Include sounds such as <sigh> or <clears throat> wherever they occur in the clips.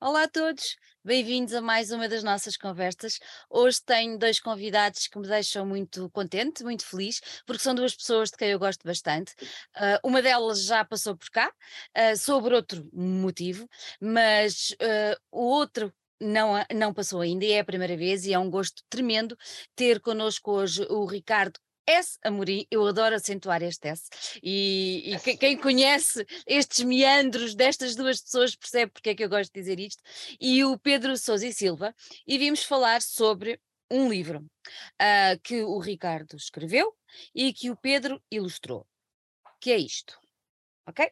Olá a todos, bem-vindos a mais uma das nossas conversas. Hoje tenho dois convidados que me deixam muito contente, muito feliz, porque são duas pessoas de quem eu gosto bastante. Uh, uma delas já passou por cá, uh, sobre outro motivo, mas uh, o outro não, não passou ainda e é a primeira vez e é um gosto tremendo ter connosco hoje o Ricardo S Amorim, eu adoro acentuar este S, e, e <laughs> quem conhece estes meandros destas duas pessoas percebe porque é que eu gosto de dizer isto, e o Pedro Sousa e Silva, e vimos falar sobre um livro uh, que o Ricardo escreveu e que o Pedro ilustrou, que é isto, ok?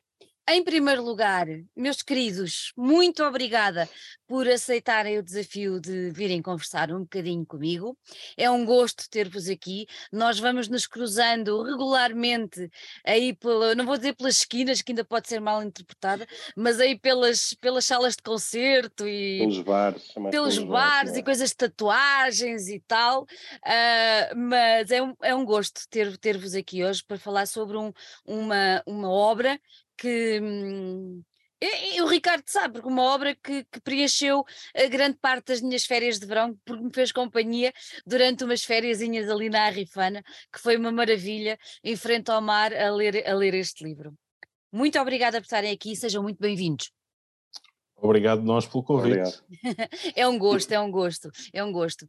Em primeiro lugar, meus queridos, muito obrigada por aceitarem o desafio de virem conversar um bocadinho comigo. É um gosto ter-vos aqui. Nós vamos nos cruzando regularmente aí pela, não vou dizer pelas esquinas, que ainda pode ser mal interpretada, mas aí pelas, pelas salas de concerto e pelos bares, pelos bares e é? coisas de tatuagens e tal. Uh, mas é um, é um gosto ter, ter-vos aqui hoje para falar sobre um, uma, uma obra que. Hum, e, e, o Ricardo sabe, porque uma obra que, que, preencheu a grande parte das minhas férias de verão, porque me fez companhia durante umas férias ali na Arrifana, que foi uma maravilha, em frente ao mar, a ler, a ler este livro. Muito obrigada por estarem aqui, sejam muito bem-vindos. Obrigado nós pelo convite. <laughs> é um gosto, é um gosto, é um gosto.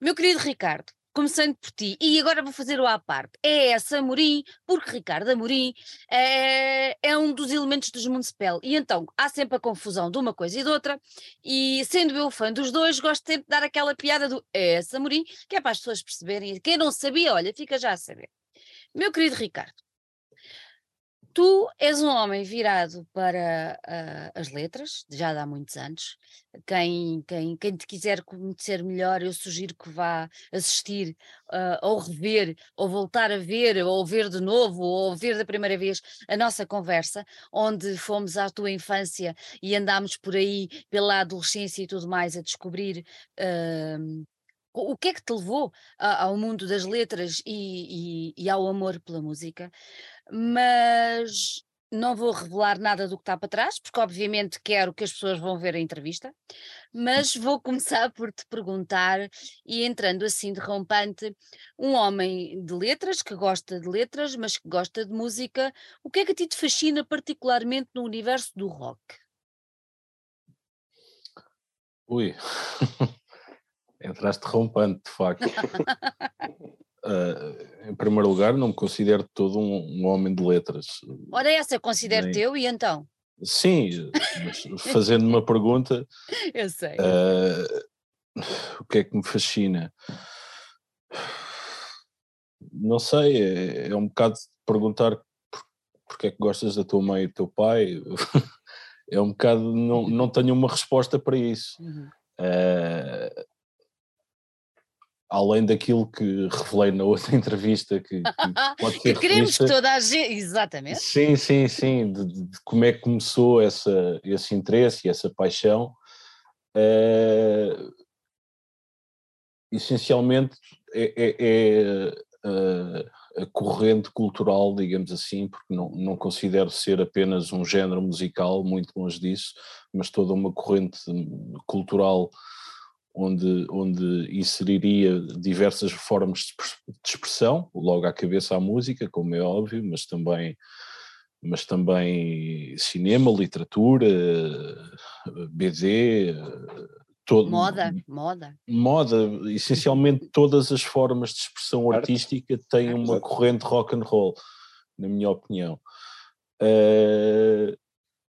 Meu querido Ricardo, começando por ti, e agora vou fazer o à parte, é essa Amorim, porque Ricardo Amorim é, é um dos elementos dos Municipal, e então há sempre a confusão de uma coisa e de outra, e sendo eu fã dos dois, gosto sempre de dar aquela piada do é essa Amorim, que é para as pessoas perceberem, quem não sabia, olha, fica já a saber. Meu querido Ricardo, Tu és um homem virado para uh, as letras, já há muitos anos. Quem, quem, quem te quiser conhecer melhor, eu sugiro que vá assistir uh, ou rever, ou voltar a ver, ou ver de novo, ou ver da primeira vez a nossa conversa, onde fomos à tua infância e andámos por aí pela adolescência e tudo mais a descobrir. Uh, o que é que te levou ao mundo das letras e, e, e ao amor pela música? mas não vou revelar nada do que está para trás, porque obviamente quero que as pessoas vão ver a entrevista, mas <laughs> vou começar por te perguntar, e entrando assim de rompante, um homem de letras, que gosta de letras, mas que gosta de música, o que é que a ti te fascina particularmente no universo do rock? Ui, <laughs> entraste rompante, de facto. Uh, <laughs> em primeiro lugar, não me considero todo um, um homem de letras. Ora, essa eu considero Nem... teu, e então? Sim, fazendo uma pergunta. <laughs> eu sei. Uh, o que é que me fascina? Não sei, é, é um bocado perguntar porque é que gostas da tua mãe e do teu pai. <laughs> é um bocado, não, não tenho uma resposta para isso. Uhum. Uh, além daquilo que revelei na outra <laughs> entrevista, que, que <laughs> pode ser. queremos que toda a gente. Exatamente. Sim, sim, sim. De, de, como é que começou essa, esse interesse e essa paixão. Uh, essencialmente é, é, é uh, a corrente cultural, digamos assim, porque não, não considero ser apenas um género musical, muito longe disso, mas toda uma corrente cultural onde, onde inseriria diversas formas de expressão, logo à cabeça a música, como é óbvio, mas também, mas também cinema, literatura, BD, todo, moda, moda. Moda, essencialmente todas as formas de expressão artística têm uma corrente rock and roll, na minha opinião. Uh,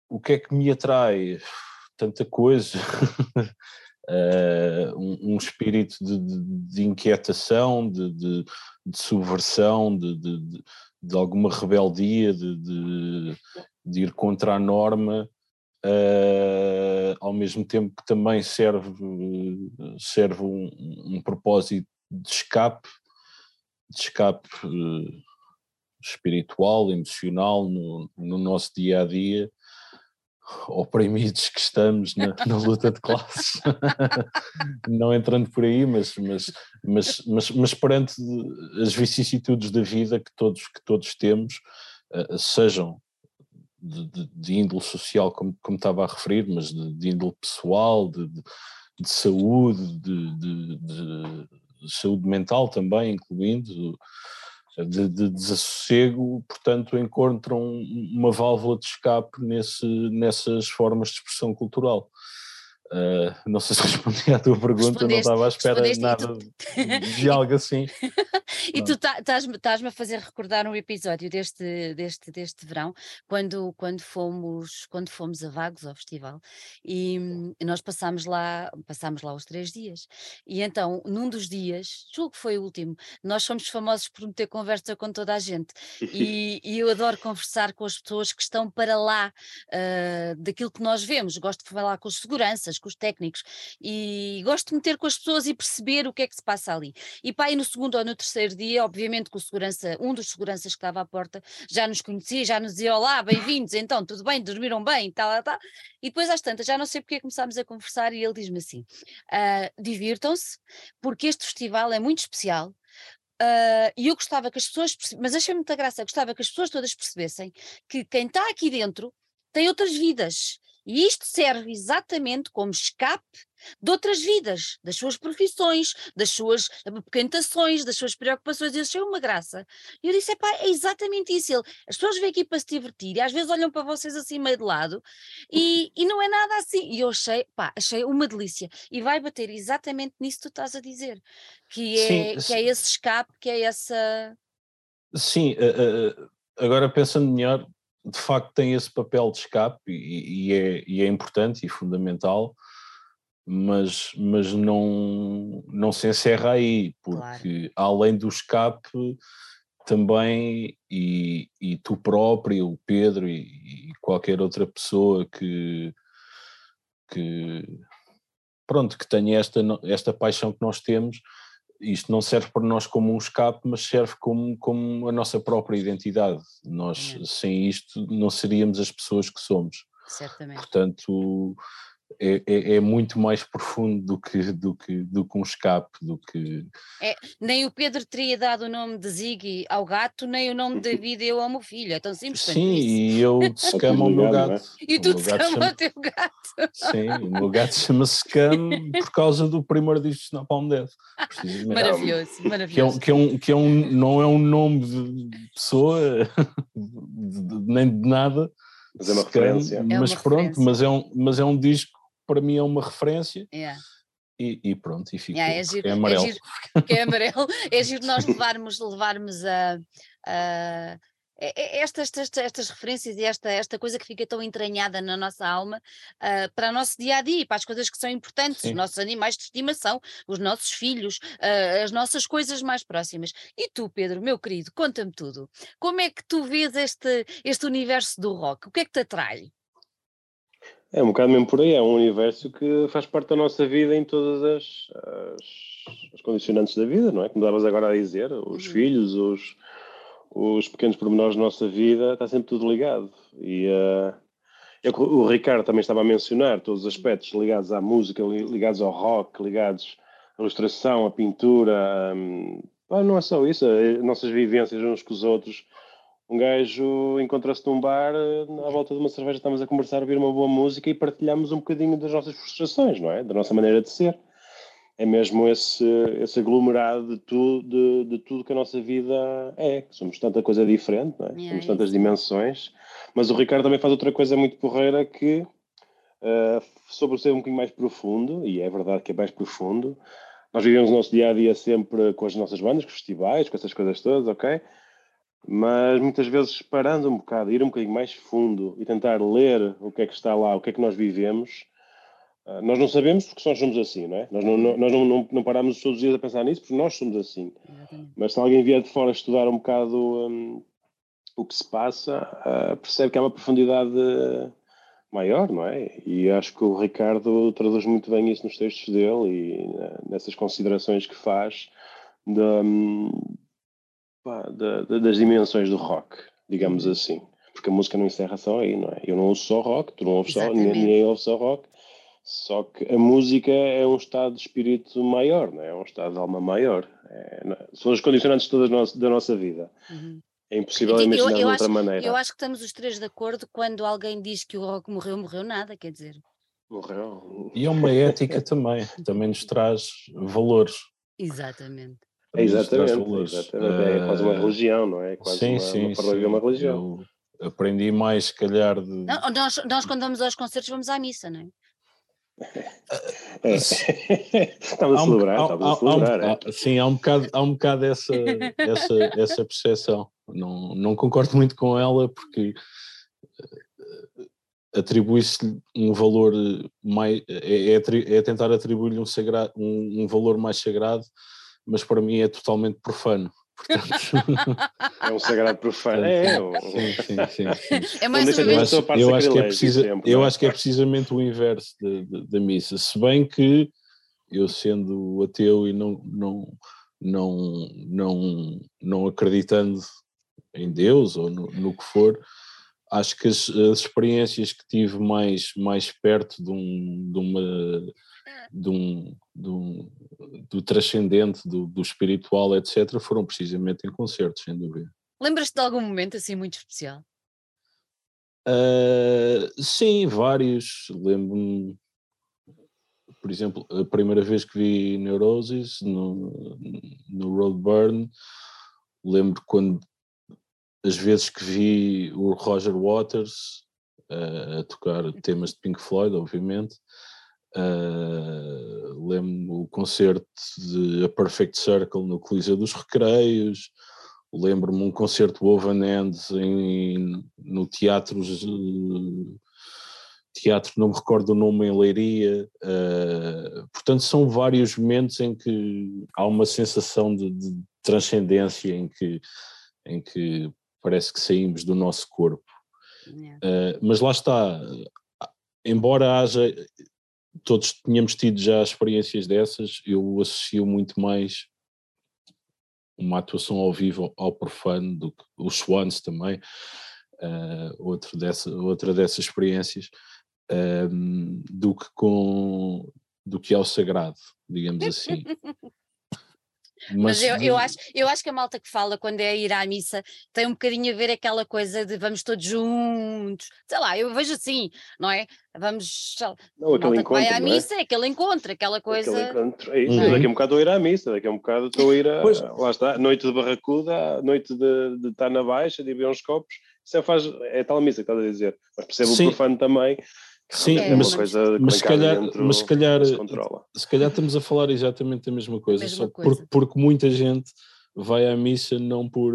o que é que me atrai? Tanta coisa. <laughs> uh, um, um, espírito de, de, de inquietação, de, de, subversão, de, alguma rebeldia, de, ir contra a norma, uh, ao mesmo tempo que também serve, serve um, um propósito de escape, de escape uh, espiritual, emocional no, no nosso dia a dia oprimidos que estamos na, na luta de classes, <laughs> não entrando por aí, mas, mas, mas, mas, mas perante as vicissitudes da vida que todos, que todos temos, uh, sejam de, de, de índole social, como, como estava a referir, mas de, de índole pessoal, de saúde, de, saúde mental também, incluindo, de, desassossego, portanto, encontram uma válvula de escape nesse, nessas formas de expressão cultural. Uh, não sei se respondi à tua pergunta, não estava à espera de nada tu... de algo assim. <laughs> e não. tu estás-me tá, a fazer recordar um episódio deste, deste, deste verão, quando, quando, fomos, quando fomos a Vagos ao festival, e nós passámos lá, passámos lá os três dias. E então, num dos dias, julgo que foi o último, nós somos famosos por meter conversa com toda a gente. E, <laughs> e eu adoro conversar com as pessoas que estão para lá uh, daquilo que nós vemos. Gosto de falar com os seguranças com os técnicos, e gosto de meter com as pessoas e perceber o que é que se passa ali. E pá, e no segundo ou no terceiro dia, obviamente que o segurança, um dos seguranças que estava à porta, já nos conhecia, já nos dizia, olá, bem-vindos, então, tudo bem, dormiram bem, tal, tal. E depois às tantas, já não sei porque começámos a conversar e ele diz-me assim, uh, divirtam-se, porque este festival é muito especial, Uh, e eu gostava que as pessoas, mas achei muita graça, gostava que as pessoas todas percebessem que quem está aqui dentro tem outras vidas e isto serve exatamente como escape de outras vidas, das suas profissões, das suas apoquentações, das suas preocupações. Eu achei uma graça. E eu disse: pá, é exatamente isso. Ele, as pessoas vêm aqui para se divertir e às vezes olham para vocês assim meio de lado e, e não é nada assim. E eu achei, pá, achei uma delícia. E vai bater exatamente nisso que tu estás a dizer, que é, sim, que é esse escape, que é essa. Sim, uh, uh, agora pensando melhor, de facto tem esse papel de escape e, e, é, e é, importante e fundamental, mas, mas não, não se encerra aí, porque claro. além do escape também, e, e tu próprio, o Pedro e, e qualquer outra pessoa que, que pronto, que tenha esta, esta paixão que nós temos, isto não serve para nós como um escape, mas serve como, como a nossa própria identidade. Nós, é. sem isto, não seríamos as pessoas que somos. Certamente. Portanto, é, é, é, muito mais profundo do que, do, que, do que um escape, do que... É, nem o Pedro teria dado o nome de Ziggy ao gato, nem o nome de <laughs> David eu ao meu filho, é tão simples Sim, e eu <laughs> descamo o meu gato. E tu descama o teu gato. Sim, o meu gato chama-se Scam <laughs> por causa do primeiro disco de Napalm Death. Maravilhoso, maravilhoso. Que é, um, que é um, que é um, não é um nome de pessoa, nem de nada, mas é uma referência. É mas uma pronto, referência. Mas, é um, mas é um disco para mim é uma referência. Yeah. E, e, pronto, e fica. Yeah, é, giro, é amarelo. É giro, <laughs> é amarelo. É giro nós levarmos, levarmos a, a estas, estas, estas, referências e esta, esta coisa que fica tão entranhada na nossa alma uh, para o nosso dia a dia, para as coisas que são importantes, Sim. os nossos animais de estimação, os nossos filhos, uh, as nossas coisas mais próximas. E tu, Pedro, meu querido, conta-me tudo. Como é que tu vês este, este universo do rock? O que é que te atrai? É um bocado mesmo por aí, é um universo que faz parte da nossa vida em todas as, as, as condicionantes da vida, não é? Como davas agora a dizer, os uhum. filhos, os, os pequenos pormenores da nossa vida, está sempre tudo ligado. E uh, o Ricardo também estava a mencionar todos os aspectos ligados à música, ligados ao rock, ligados à ilustração, à pintura. Um, não é só isso, as nossas vivências uns com os outros um gajo encontra-se num bar, à volta de uma cerveja, estamos a conversar, a ouvir uma boa música e partilhamos um bocadinho das nossas frustrações, não é? Da nossa maneira de ser. É mesmo esse, esse aglomerado de, tu, de, de tudo que a nossa vida é. Somos tanta coisa diferente, não é? Yeah, Somos tantas dimensões. Mas o Ricardo também faz outra coisa muito porreira que, uh, sobre ser um bocadinho mais profundo, e é verdade que é mais profundo, nós vivemos o nosso dia a dia sempre com as nossas bandas, com os festivais, com essas coisas todas, ok? Mas muitas vezes parando um bocado, ir um bocadinho mais fundo e tentar ler o que é que está lá, o que é que nós vivemos, ah, nós não sabemos porque nós somos assim, não é? Nós não, nós não, não, não paramos todos os dias a pensar nisso porque nós somos assim. Exatamente. Mas se alguém vier de fora estudar um bocado um, o que se passa, uh, percebe que há uma profundidade maior, não é? E acho que o Ricardo traduz muito bem isso nos textos dele e uh, nessas considerações que faz de, um, pá, da, da, das dimensões do rock, digamos uhum. assim. Porque a música não encerra só aí, não é? Eu não ouço só rock, tu não ouves só, ninguém, ninguém ouve só rock. Só que a música é um estado de espírito maior, não é? é um estado de alma maior. É, é? São as condicionantes todas da nossa vida. Uhum. É impossível imaginar eu, eu de outra acho, maneira. Eu acho que estamos os três de acordo quando alguém diz que o rock morreu, morreu nada, quer dizer. Morreu. E é uma ética também, também nos traz valores. Exatamente. É exatamente, exatamente. É quase uma religião, não é? é quase sim, uma, sim, uma forma sim. de uma religião. Eu aprendi mais, se calhar. De... Não, nós, nós, quando vamos aos concertos, vamos à missa, não é? É. Estamos a celebrar, um, estamos a celebrar. Há, é. sim, há um bocado, há um bocado essa, <laughs> essa, essa percepção. Não, não concordo muito com ela porque eh, atribui-se um valor mais é, é, é tentar atribuir-lhe um, um, um valor mais sagrado, mas para mim é totalmente profano. Portanto... <laughs> é um sagrado profano. É, é, sim, sim, sim, é mais uma vez. Eu, eu, acho que é precisa, eu é? acho que é precisamente o inverso da missa. Se bem que eu sendo ateu e não, não, não, não, não acreditando em Deus ou no, no que for, acho que as, as, experiências que tive mais, mais perto de, um, de uma de um, de um, do transcendente, do, do espiritual, etc., foram precisamente em concertos, sem dúvida. Lembras-te de algum momento assim muito especial? Uh, sim, vários. Lembro-me, por exemplo, a primeira vez que vi Neurosis no, no Roadburn, lembro quando as vezes que vi o Roger Waters uh, a tocar temas de Pink Floyd, obviamente, Uh, lembro o concerto de A Perfect Circle no Coliseu dos Recreios, lembro-me um concerto Woven Ends em, no teatro, teatro, não me recordo o nome, em Leiria. Uh, portanto, são vários momentos em que há uma sensação de, de transcendência, em que, em que parece que saímos do nosso corpo. Uh, mas lá está, embora haja todos tínhamos tido já experiências dessas, eu associo muito mais uma atuação ao vivo ao profano do que os Swans também, uh, outro dessa, outra dessas experiências, um, ehm, do que com do que ao sagrado, digamos <laughs> assim. Mas, Mas eu, eu, acho, eu acho que a malta que fala quando é ir à missa tem um bocadinho a ver aquela coisa de vamos todos juntos, sei lá, eu vejo assim, não é? Vamos, não, aquele encontro, vai à é? missa, é? aquele encontro, aquela coisa. Aquele encontro, é isso, daqui a um bocado estou a ir à missa, daqui a um bocado estou a ir a, pois. lá está, noite de barracuda, noite de, de estar na baixa, de beber uns copos, isso é, faz, é tal missa que estás a dizer, mas percebo Sim. o profano também, Sim, é, mas, mas, se calhar, mas se calhar, se, se calhar estamos a falar exatamente a mesma coisa, a mesma só coisa. Porque, porque muita gente vai à missa não por,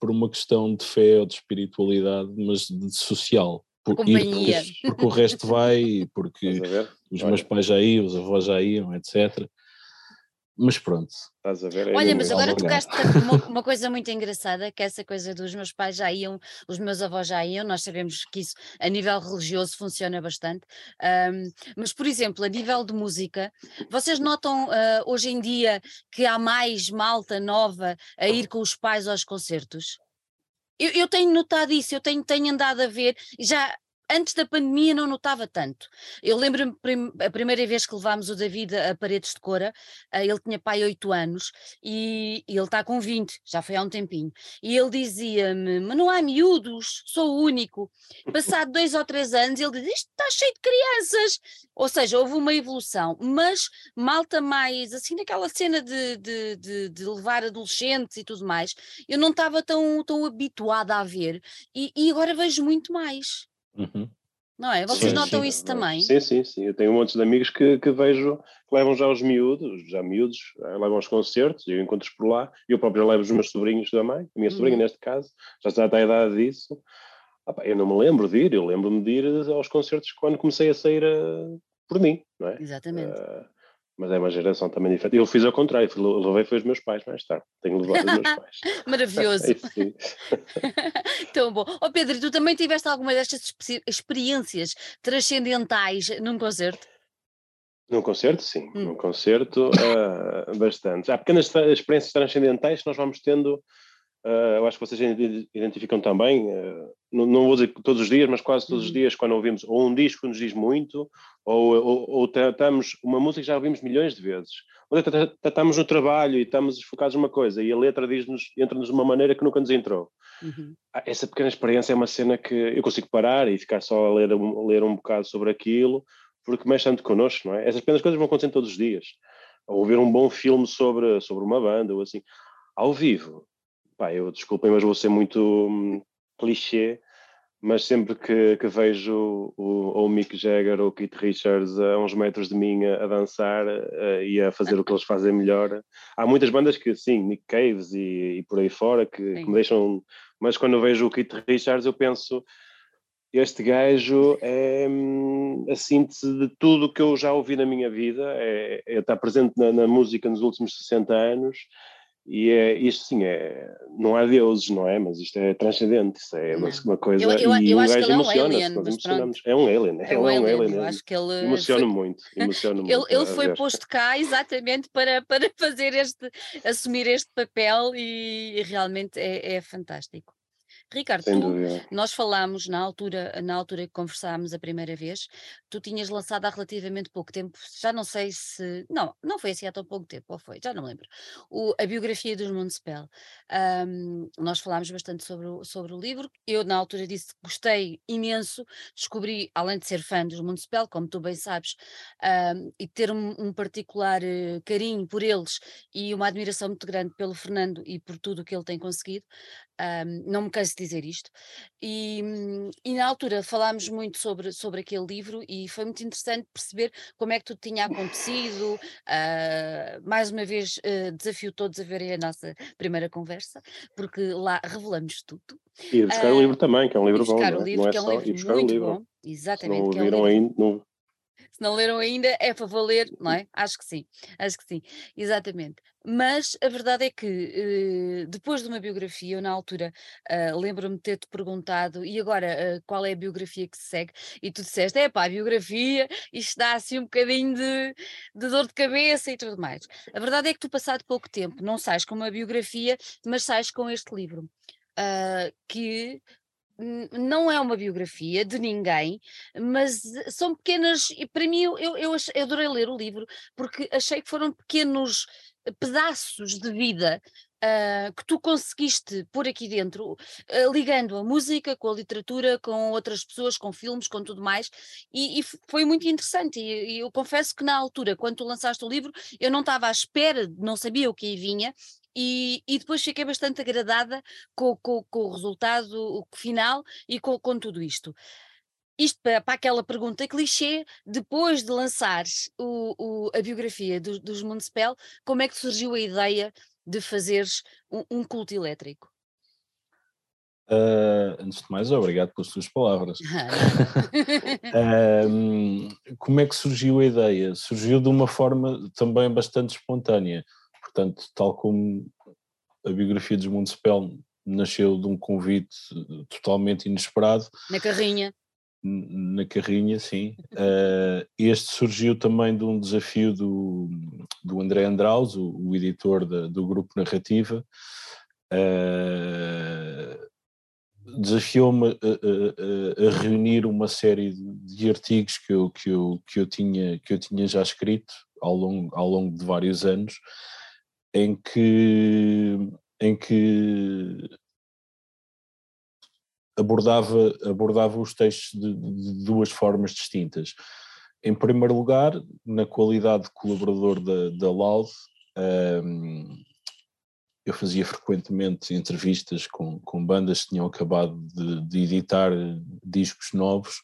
por uma questão de fé ou de espiritualidade, mas de social. Por. Porque, porque, o resto vai, <laughs> porque os meus pais já iam, os avós já iam, etc. Mas pronto. Estás a ver? É Olha, mas agora tocaste <laughs> uma, uma, coisa muito engraçada, que é essa coisa dos meus pais já iam, os meus avós já iam, nós sabemos que isso a nível religioso funciona bastante. Um, mas, por exemplo, a nível de música, vocês notam uh, hoje em dia que há mais malta nova a ir com os pais aos concertos? Eu, eu, tenho notado isso, eu tenho, tenho andado a ver, já antes da pandemia não notava tanto. Eu lembro-me a primeira vez que levámos o David a Paredes de Cora, eh, ele tinha pai 8 anos e, e ele está com 20, já foi há um tempinho. E ele dizia-me: Mas não há miúdos, sou o único. Passado dois ou três anos, ele diz: Isto está cheio de crianças. Ou seja, houve uma evolução, mas malta mais assim, naquela cena de, de, de, de levar adolescentes e tudo mais, eu não estava tão, tão habituada a ver e, e agora vejo muito mais. Uhum. Não é? Vocês sim, notam sim. isso também? Sim, sim, sim. Eu tenho um monte de amigos que, que vejo que levam já os miúdos, já miúdos, eh, levam aos concertos, eu encontro por lá, eu próprio já levo os meus sobrinhos também, a minha uhum. sobrinha neste caso, já está a idade disso. Ah, eu não me lembro de ir, eu lembro-me de ir aos concertos quando comecei a sair a, eh, por mim, não é? Exatamente. Uh, mas é uma geração também diferente. Eu fiz ao contrário, levei foi os meus pais mais tarde. Tenho levado os meus pais. <laughs> Maravilhoso. <laughs> Tão bom. Oh Pedro, tu também tiveste alguma destas experiências transcendentais num concerto? Num concerto, sim. Hum. Num concerto, uh, bastante. Há pequenas experiências transcendentais que nós vamos tendo Uh, eu acho que vocês identificam também, uh, não, não, vou dizer todos os dias, mas quase todos os uhum. dias, quando ouvimos ou um disco que nos diz muito, ou, ou, ou tratamos uma música que já ouvimos milhões de vezes, ou tratamos no trabalho e estamos focados numa coisa e a letra diz-nos, entra-nos de uma maneira que nunca nos entrou. Uhum. Ah, essa pequena experiência é uma cena que eu consigo parar e ficar só a ler, a ler um bocado sobre aquilo, porque mexe tanto connosco, não é? Essas pequenas coisas vão acontecer todos os dias. Ou ver um bom filme sobre, sobre uma banda, ou assim. Ao vivo, pá, eu desculpem, mas vou ser muito hum, clichê, mas sempre que, que vejo o, o, Mick Jagger ou o Keith Richards a uns metros de mim a, a dançar uh, e a fazer o que eles fazem melhor, há muitas bandas que sim, Nick Caves e, e por aí fora, que, que, me deixam. Mas quando eu vejo o Keith Richards, eu penso. Este gajo é hum, a síntese de tudo o que eu já ouvi na minha vida, é, é está presente na, na música nos últimos 60 anos, e é, isto sim, é, não há deuses, não é? Mas isto é transcendente, isso é uma, uma coisa. Eu, eu, e eu um gajo emociona-se, nós emocionamos. É um alien, é, é um, alien. alien. Eu acho que ele. Emociona foi... muito, emociona <laughs> ele, muito. Ele foi posto cá exatamente para, <laughs> para fazer este, assumir este papel e, e realmente é, é fantástico. Ricardo, tu, nós falámos na altura, na altura que conversámos a primeira vez, tu tinhas lançado há relativamente pouco tempo, já não sei se. Não, não foi assim há tão pouco tempo, ou foi? Já não lembro. O, a biografia dos Municipal. Um, nós falámos bastante sobre o, sobre o livro. Eu, na altura, disse que gostei imenso. Descobri, além de ser fã dos Municipal, como tu bem sabes, um, e ter um, um particular uh, carinho por eles e uma admiração muito grande pelo Fernando e por tudo o que ele tem conseguido, um, não me canso de dizer isto. E, e, na altura falámos muito sobre, sobre aquele livro e foi muito interessante perceber como é que tudo tinha acontecido. Uh, mais uma vez, uh, desafio todos a verem a nossa primeira conversa, porque lá revelamos tudo. E buscar uh, o livro também, que é um livro bom. Buscar o livro, não é, que é um livro muito bom. Exatamente. Se não é um livro... ainda, não, se não leram ainda, é para valer, não é? Acho que sim, acho que sim, exatamente. Mas a verdade é que depois de uma biografia, eu na altura uh, lembro-me de ter-te perguntado, e agora uh, qual é a biografia que se segue? E tu disseste, é pá, a biografia, isto dá assim um bocadinho de, de dor de cabeça e tudo mais. A verdade é que tu, passado pouco tempo, não sais com uma biografia, mas sais com este livro. Uh, que não é uma biografia de ninguém, mas são pequenas, e para mim eu, eu, eu adorei ler o livro, porque achei que foram pequenos pedaços de vida Uh, que tu conseguiste pôr aqui dentro, uh, ligando a música com a literatura, com outras pessoas, com filmes, com tudo mais, e, e foi muito interessante. E, e, eu confesso que na altura, quando tu lançaste o livro, eu não estava à espera, não sabia o que aí vinha, e, e, depois fiquei bastante agradada com, com, com o resultado final e com, com tudo isto. Isto para, para, aquela pergunta clichê, depois de lançares o, o, a biografia do, dos Municipal, como é que surgiu a ideia de fazeres um, um culto elétrico? Uh, antes de mais, obrigado pelas tuas palavras. <laughs> uh, como é que surgiu a ideia? Surgiu de uma forma também bastante espontânea. Portanto, tal como a biografia dos Municipal nasceu de um convite totalmente inesperado. Na carrinha. Na carrinha, sim. Uh, este surgiu também de um desafio do, do André Andraus, o, o editor da, do grupo Narrativa. Uh, desafiou-me a, a, a, reunir uma série de, de artigos que eu, que, eu, que, eu tinha, que eu tinha já escrito ao longo, ao longo de vários anos em que, em que abordava, abordava os textos de, de, duas formas distintas. Em primeiro lugar, na qualidade de colaborador da, da Loud, um, eu fazia frequentemente entrevistas com, com bandas que tinham acabado de, de editar discos novos,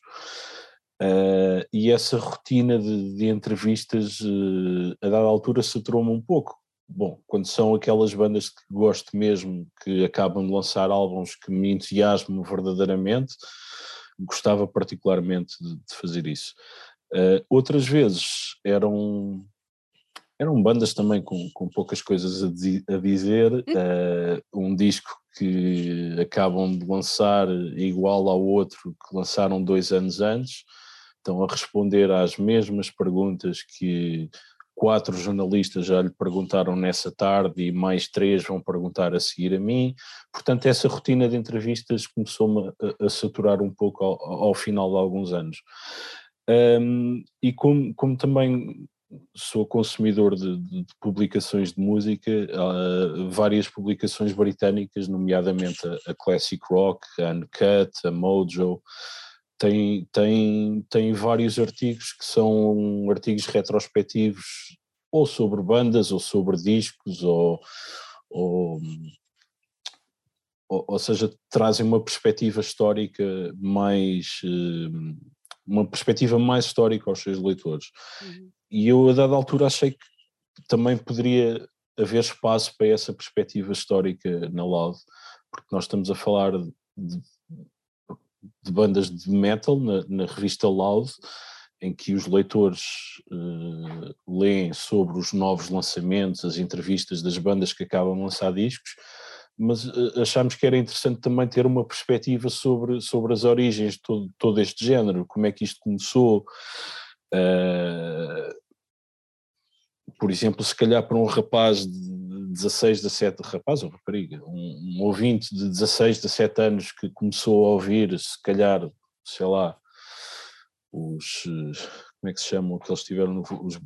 uh, e essa rotina de, de entrevistas, uh, a dada altura, saturou-me um pouco, bom, quando são aquelas bandas que gosto mesmo, que acabam de lançar álbuns que me entusiasmam verdadeiramente, gostava particularmente de, de fazer isso. Uh, outras vezes eram eram bandas também com, com poucas coisas a, a dizer, uh, um disco que acabam de lançar igual ao outro que lançaram dois anos antes, estão a responder às mesmas perguntas que quatro jornalistas já lhe perguntaram nessa tarde e mais três vão perguntar a seguir a mim. Portanto, essa rotina de entrevistas começou-me a, a, saturar um pouco ao, ao final de alguns anos. Um, e como, como também sou consumidor de, de, de publicações de música, uh, várias publicações britânicas, nomeadamente a, a, Classic Rock, a Uncut, a Mojo, tem, tem, tem vários artigos que são artigos retrospectivos ou sobre bandas, ou sobre discos, ou, ou, ou, seja, trazem uma perspectiva histórica mais. Uh, uma perspectiva mais histórica aos seus leitores. Uhum. E eu, a dada altura, achei que também poderia haver espaço para essa perspectiva histórica na Loud, porque nós estamos a falar de, de bandas de metal na, na, revista Loud, em que os leitores uh, leem sobre os novos lançamentos, as entrevistas das bandas que acabam de lançar discos, mas uh, achámos que era interessante também ter uma perspectiva sobre, sobre as origens de todo, todo este género, como é que isto começou. Uh, por exemplo, se calhar para um rapaz de 16, 17, rapaz ou rapariga, um, um ouvinte de 16, 17 anos que começou a ouvir, se calhar, sei lá, os, como é que se chamam, que eles tiveram, no, os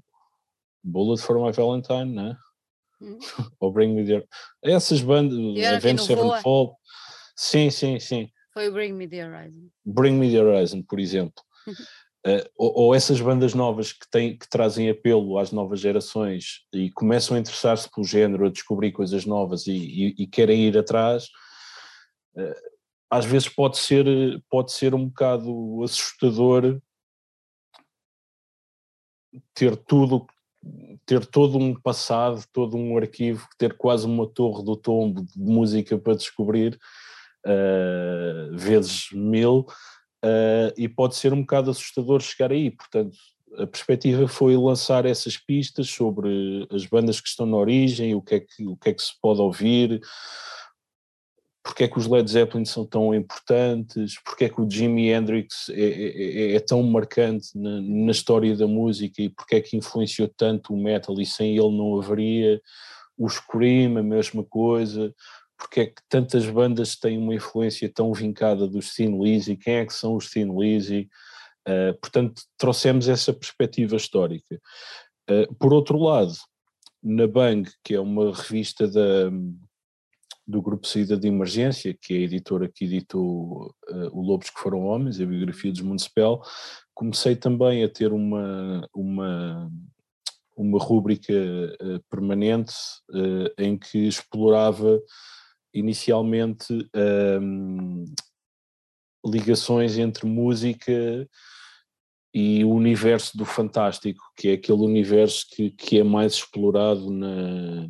Bullet for My Valentine, né? Hum. <laughs> Ou Bring Me The Essas bandas, Avenged Sevenfold. Sim, sim, sim. Foi o Bring Me The Horizon. Bring Me The Horizon, por exemplo. <laughs> uh, ou, ou, essas bandas novas que, têm, que trazem apelo às novas gerações e começam a interessar-se pelo género, a descobrir coisas novas e, e, e querem ir atrás, uh, às vezes pode ser, pode ser um bocado assustador ter tudo ter todo um passado, todo um arquivo, ter quase uma torre do tombo de música para descobrir, uh, vezes mil, uh, e pode ser um bocado assustador chegar aí. Portanto, a perspectiva foi lançar essas pistas sobre as bandas que estão na origem, o que é que, o que, é que se pode ouvir, porque é que os Led Zeppelin são tão importantes, porque é que o Jimi Hendrix é, é, é, é tão marcante na, na, história da música e porque é que influenciou tanto o metal e sem ele não haveria, o Scream, a mesma coisa, porque é que tantas bandas têm uma influência tão vincada dos Thin Lizzy, quem é que são os Thin Lizzy, uh, portanto trouxemos essa perspectiva histórica. Uh, por outro lado, na Bang, que é uma revista da do Grupo Saída de Emergência, que é a editora que editou uh, O Lobos que Foram Homens, a biografia dos Municipal, comecei também a ter uma, uma, uma rúbrica uh, permanente uh, em que explorava inicialmente um, ligações entre música e o universo do fantástico, que é aquele universo que, que é mais explorado na,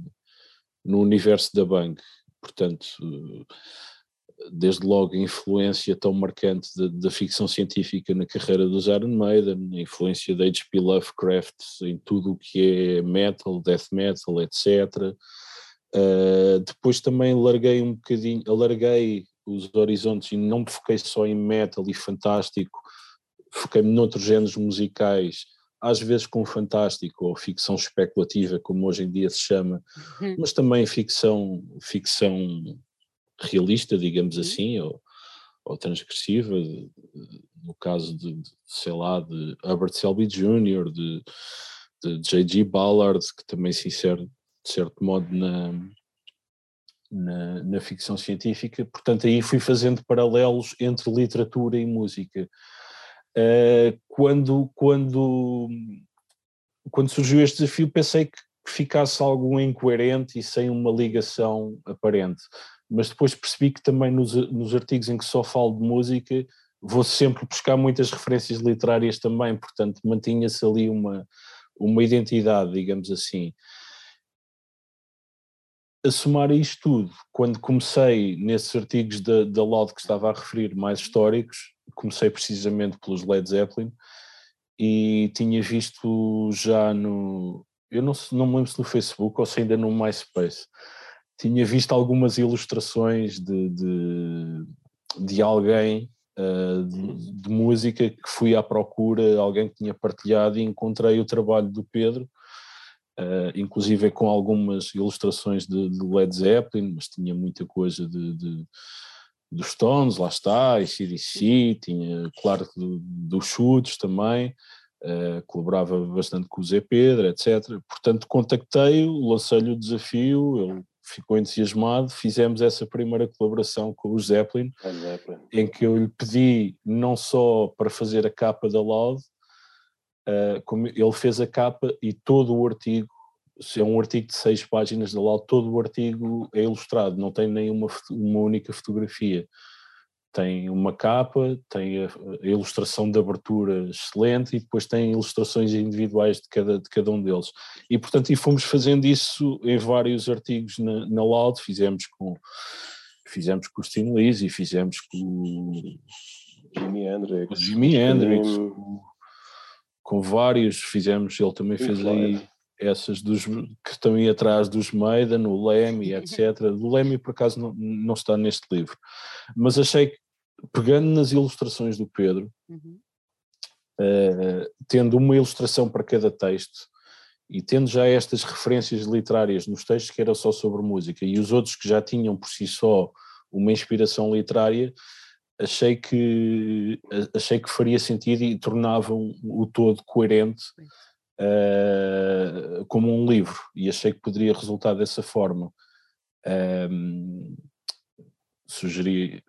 no universo da Bang portanto, desde logo a influência tão marcante da, ficção científica na carreira do Iron Maiden, a influência de H.P. Lovecraft em tudo o que é metal, death metal, etc. Uh, depois também larguei um bocadinho, alarguei os horizontes e não me foquei só em metal e fantástico, foquei-me noutros géneros musicais às vezes com fantástico ou ficção especulativa, como hoje em dia se chama, uhum. mas também ficção, ficção realista, digamos uhum. assim, ou, ou transgressiva, no caso de, de, sei lá, de Herbert Selby Jr., de, de J.G. Ballard, que também se insere, de certo modo, na, na, na, ficção científica. Portanto, aí fui fazendo paralelos entre literatura e música. Uh, quando, quando, quando surgiu este desafio, pensei que ficasse algo incoerente e sem uma ligação aparente. Mas depois percebi que também nos, nos artigos em que só falo de música, vou sempre buscar muitas referências literárias também, portanto, mantinha-se ali uma, uma identidade, digamos assim. A somar isto tudo, quando comecei nesses artigos da, da Loud que estava a referir, mais históricos, comecei precisamente pelos Led Zeppelin e tinha visto já no. Eu não, não me lembro se no Facebook ou se ainda no MySpace. Tinha visto algumas ilustrações de, de, de alguém uh, de, de, música que fui à procura, alguém que tinha partilhado e encontrei o trabalho do Pedro, uh, inclusive com algumas ilustrações de, de, Led Zeppelin, mas tinha muita coisa de, dos Stones, lá está, e CDC, tinha, claro, dos do chutes também, uh, colaborava bastante com o Zé Pedro, etc. Portanto, contactei-o, lancei-lhe o desafio, ele ficou entusiasmado, fizemos essa primeira colaboração com o Zeppelin, Zeppelin, em que eu lhe pedi não só para fazer a capa da Loud, uh, como ele fez a capa e todo o artigo, se é um artigo de seis páginas da Loud, todo o artigo é ilustrado, não tem nenhuma uma única fotografia tem uma capa, tem a, a, ilustração de abertura excelente e depois tem ilustrações individuais de cada, de cada um deles. E portanto, e fomos fazendo isso em vários artigos na, na Loud, fizemos com fizemos com o Steve Lizzy, fizemos com o Jimi Hendrix, Jimi Hendrix com, com, vários, fizemos, ele também fez Floyd. aí essas dos, que estão aí atrás dos Maiden, o Lemmy, etc. O Lemmy, por acaso, não, não está neste livro. Mas achei que pegando nas ilustrações do Pedro, uhum. uh, tendo uma ilustração para cada texto e tendo já estas referências literárias nos textos que era só sobre música e os outros que já tinham por si só uma inspiração literária, achei que achei que faria sentido e tornavam o todo coerente uh, como um livro e achei que poderia resultar dessa forma. Um, sugeri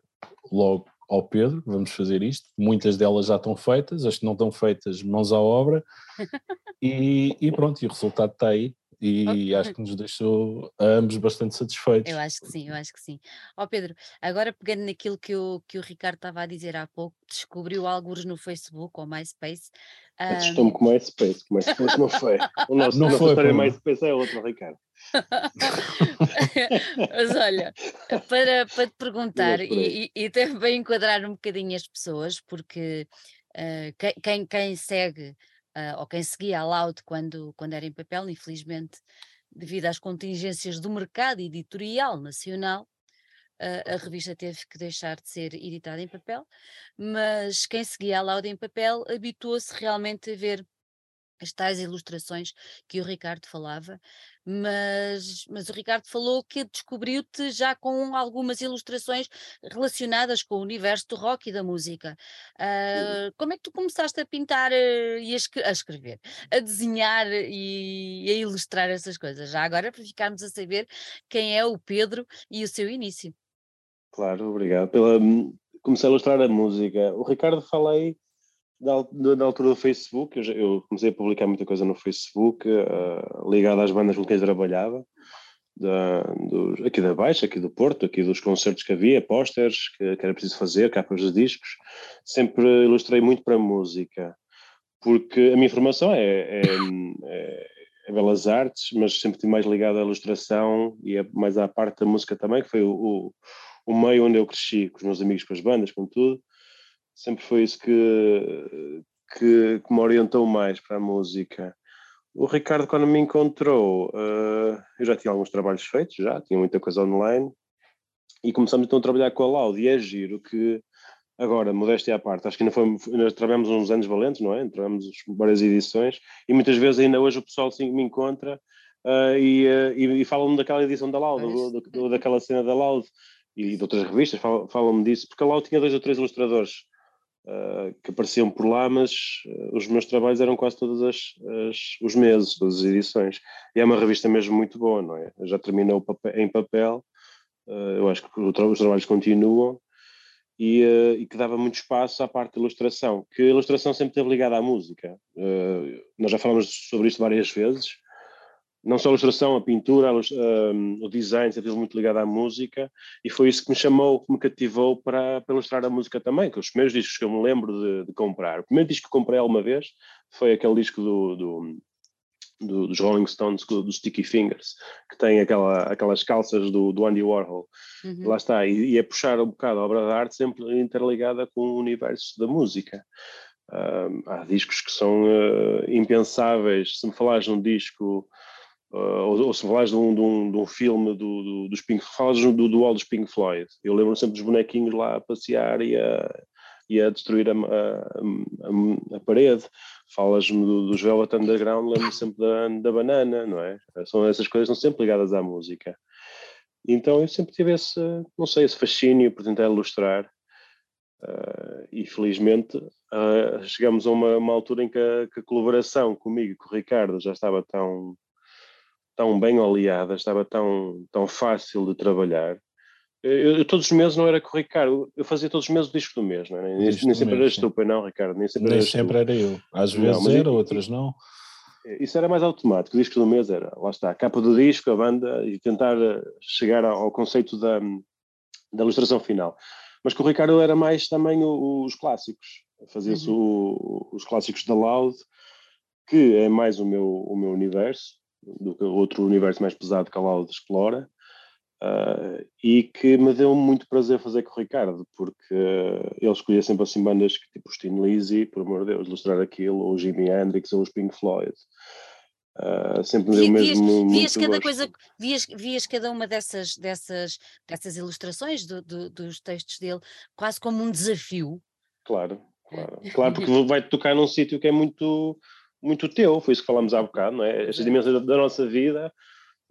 logo ao Pedro, vamos fazer isto. Muitas delas já estão feitas, as que não estão feitas, mãos à obra. <laughs> E, e pronto, e o resultado está aí. E okay. acho que nos deixou ambos bastante satisfeitos. Eu acho que sim, eu acho que sim. Ó oh Pedro, agora pegando naquilo que o, que o Ricardo estava a dizer há pouco, descobriu alguns no Facebook ou MySpace. Um... Estou-me com MySpace, MySpace não foi. O <laughs> nosso, não foi, história MySpace é outro, Ricardo. <laughs> Mas olha, para, para te <laughs> perguntar e, e, e, também enquadrar um bocadinho as pessoas, porque uh, quem, quem segue uh, ou quem seguia a Loud quando, quando era em papel, infelizmente, devido às contingências do mercado editorial nacional, a revista teve que deixar de ser editada em papel, mas quem seguia a Loud em papel habituou-se realmente a ver as tais ilustrações que o Ricardo falava, mas, mas o Ricardo falou que descobriu-te já com algumas ilustrações relacionadas com o universo do rock e da música. Uh, como é que tu começaste a pintar uh, e a, a, escrever, a desenhar e a ilustrar essas coisas? Já agora para ficarmos a saber quem é o Pedro e o seu início. Claro, obrigado. Pela, hum, comecei a ilustrar a música. O Ricardo falei da, altura do Facebook, eu, comecei a publicar muita coisa no Facebook, uh, ligado às bandas com quem trabalhava, da, aqui da Baixa, aqui do Porto, aqui dos concertos que havia, pósteres que, que, era preciso fazer, capas de discos. Sempre ilustrei muito para música, porque a minha formação é, é, é, é belas artes, mas sempre tive mais ligado à ilustração e é mais à parte da música também, que foi o, o, o meio onde eu cresci, com os meus amigos, com as bandas, com tudo sempre foi isso que, que, que, me orientou mais para a música. O Ricardo, quando me encontrou, uh, eu já tinha alguns trabalhos feitos, já tinha muita coisa online, e começamos então a trabalhar com a Loud, e é giro que, agora, modéstia à parte, acho que ainda foi, nós trabalhamos uns anos valentes, não é? Trabalhamos várias edições, e muitas vezes ainda hoje o pessoal assim, me encontra uh, e, uh, e, e falam-me daquela edição da Loud, ou daquela cena da Loud, e de outras revistas falam-me disso, porque a Loud tinha dois ou três ilustradores uh, que apareciam por lá, mas uh, os meus trabalhos eram quase todos os meses, todas as edições. E é uma revista mesmo muito boa, não é? Já terminou em papel, uh, eu acho que os trabalhos continuam. E, e, que dava muito espaço à parte de ilustração, que a ilustração sempre esteve ligada à música. nós já falamos sobre isto várias vezes, não só a ilustração, a pintura, a, um, o design, sempre muito ligado à música, e foi isso que me chamou, que me cativou para, para ilustrar a música também, que os primeiros discos que eu me lembro de, de comprar, o primeiro disco que comprei alguma vez foi aquele disco do, do, do, dos Rolling Stones, do Sticky Fingers, que tem aquela, aquelas calças do, do Andy Warhol. Uhum. Lá está, e, e é puxar um bocado a obra de arte sempre interligada com o universo da música. Um, há discos que são uh, impensáveis. Se me falares num disco Uh, ou, ou, se falares de um, de um, de um filme do, do, dos Pink falas do dual dos Pink Floyd. Eu lembro sempre dos bonequinhos lá a passear e a, e a destruir a, a, a parede. Falas-me do, dos Velvet Underground, lembro-me sempre da, da banana, não é? São essas coisas são sempre ligadas à música. Então eu sempre tive esse, não sei, esse fascínio por tentar ilustrar. Uh, e felizmente uh, chegamos a uma, uma, altura em que a, que a, colaboração comigo e com o Ricardo já estava tão, tão bem oleada, estava tão, tão fácil de trabalhar. Eu, eu, todos os meses não era com o Ricardo, eu fazia todos os meses o disco do mês, não é? nem, nem sempre eras tu, não, Ricardo? Nem sempre, nem sempre era eu, às vezes não, era, outras não. Isso era mais automático, o disco do mês era, lá está, a capa do disco, a banda e tentar chegar ao, ao conceito da, da ilustração final. Mas com o Ricardo era mais também os clássicos. Fazia-se uhum. os clássicos da Loud, que é mais o meu, o meu universo, do que outro universo mais pesado que a Loud explora. Uh, e que me deu muito prazer fazer com o Ricardo, porque uh, ele escolhia sempre assim bandas que, tipo Steen Lizzy, por amor de Deus, ilustrar aquilo, ou Jimi Hendrix, ou os Pink Floyd. Uh, sempre me deu vias, mesmo vias cada coisa vias, vias cada uma dessas dessas dessas ilustrações do, do, dos textos dele quase como um desafio claro claro <laughs> claro porque vai tocar num sítio que é muito muito teu foi isso que falámos há bocado não é estas dimensões da, nossa vida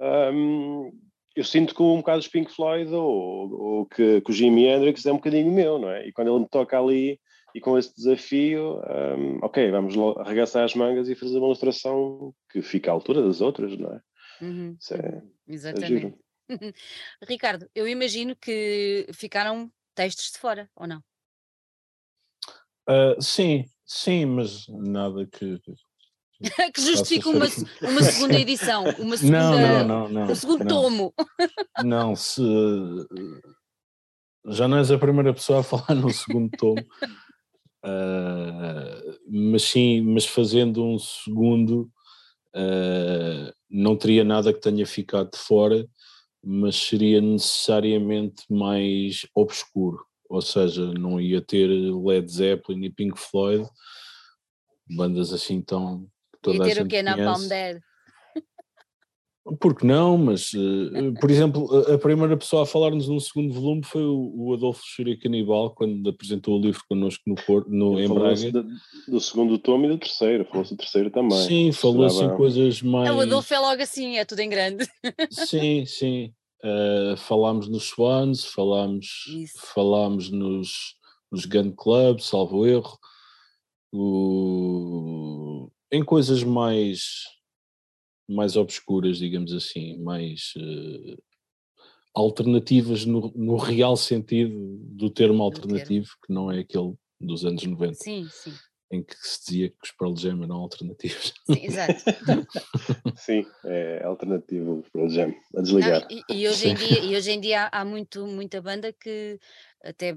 um, eu sinto que um bocado os Pink Floyd ou, ou que, que o Jimi Hendrix é um bocadinho meu não é e quando ele me toca ali e com esse desafio, um, ok, vamos arregaçar as mangas e fazer uma ilustração que fica à altura das outras, não é? Uhum. Isso é, é Exatamente. É <laughs> Ricardo, eu imagino que ficaram textos de fora, ou não? Uh, sim, sim, mas nada que. <laughs> que justifique uma, uma segunda <laughs> edição, uma segunda, não, não, não, não, um segundo não. tomo. <laughs> Não, se já não és a primeira pessoa a falar no segundo tomo. Uh, mas sim, mas fazendo um segundo, uh, não teria nada que tenha ficado de fora, mas seria necessariamente mais obscuro, ou seja, não ia ter Led Zeppelin e Pink Floyd, bandas assim tão. Toda ia ter o que na Palm Dead? Porque não, mas, uh, <laughs> por exemplo, a, primeira pessoa a falar-nos num segundo volume foi o, o Adolfo Xúria Canibal, quando apresentou o livro connosco no, no, em Braga. Do, do segundo tomo e do terceiro, falou-se do terceiro também. Sim, falou-se em coisas mais... É, o Adolfo é logo assim, é tudo em grande. Sim, sim. Uh, falámos nos Swans, falámos, falámos nos, nos Gun Club, salvo erro, o, em coisas mais mais obscuras, digamos assim, mais uh, alternativas no, no, real sentido do termo alternativo, que não é aquele dos anos 90. Sim, sim. Em que se dizia que os Pearl Jam eram alternativos. Sim, exato. <laughs> sim, é alternativo Pearl Jam, a desligar. Não, e, e, hoje em dia, e hoje em dia há, há muito, muita banda que até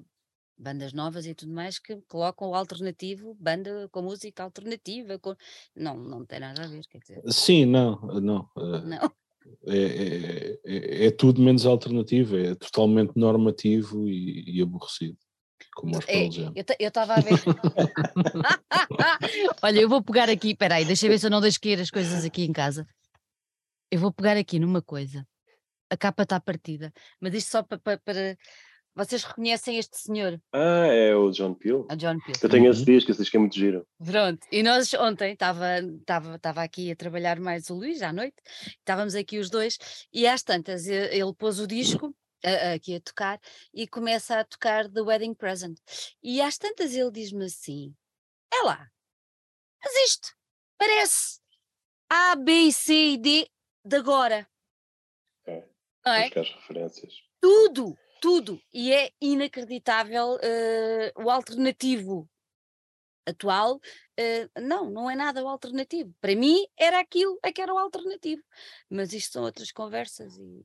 bandas novas e tudo mais que colocam o alternativo, banda com música alternativa, com... não, não tem nada a ver, quer dizer. Sim, não, não. Eh, não. É, é, é, é tudo menos alternativo, é totalmente normativo e, e aborrecido. Como aos é, eu estava a ver. <laughs> Olha, eu vou pegar aqui, peraí, deixa eu ver se eu não deixo cair as coisas aqui em casa. Eu vou pegar aqui numa coisa. A capa está partida, mas isto só para, para, vocês reconhecem este senhor? Ah, é o John Peel. A John Peel. Eu tenho esse disco, esse disco é muito giro. Pronto, e nós ontem estava aqui a trabalhar mais o Luís à noite, estávamos aqui os dois, e às tantas ele pôs o disco aqui a tocar e começa a tocar The Wedding Present. E às tantas ele diz-me assim: é lá, mas isto parece A, B, C e D de agora. É, é? as referências. Tudo, tudo. E é inacreditável uh, o alternativo atual. Uh, não, não é nada o alternativo. Para mim era aquilo é que era o alternativo. Mas isto são outras conversas e,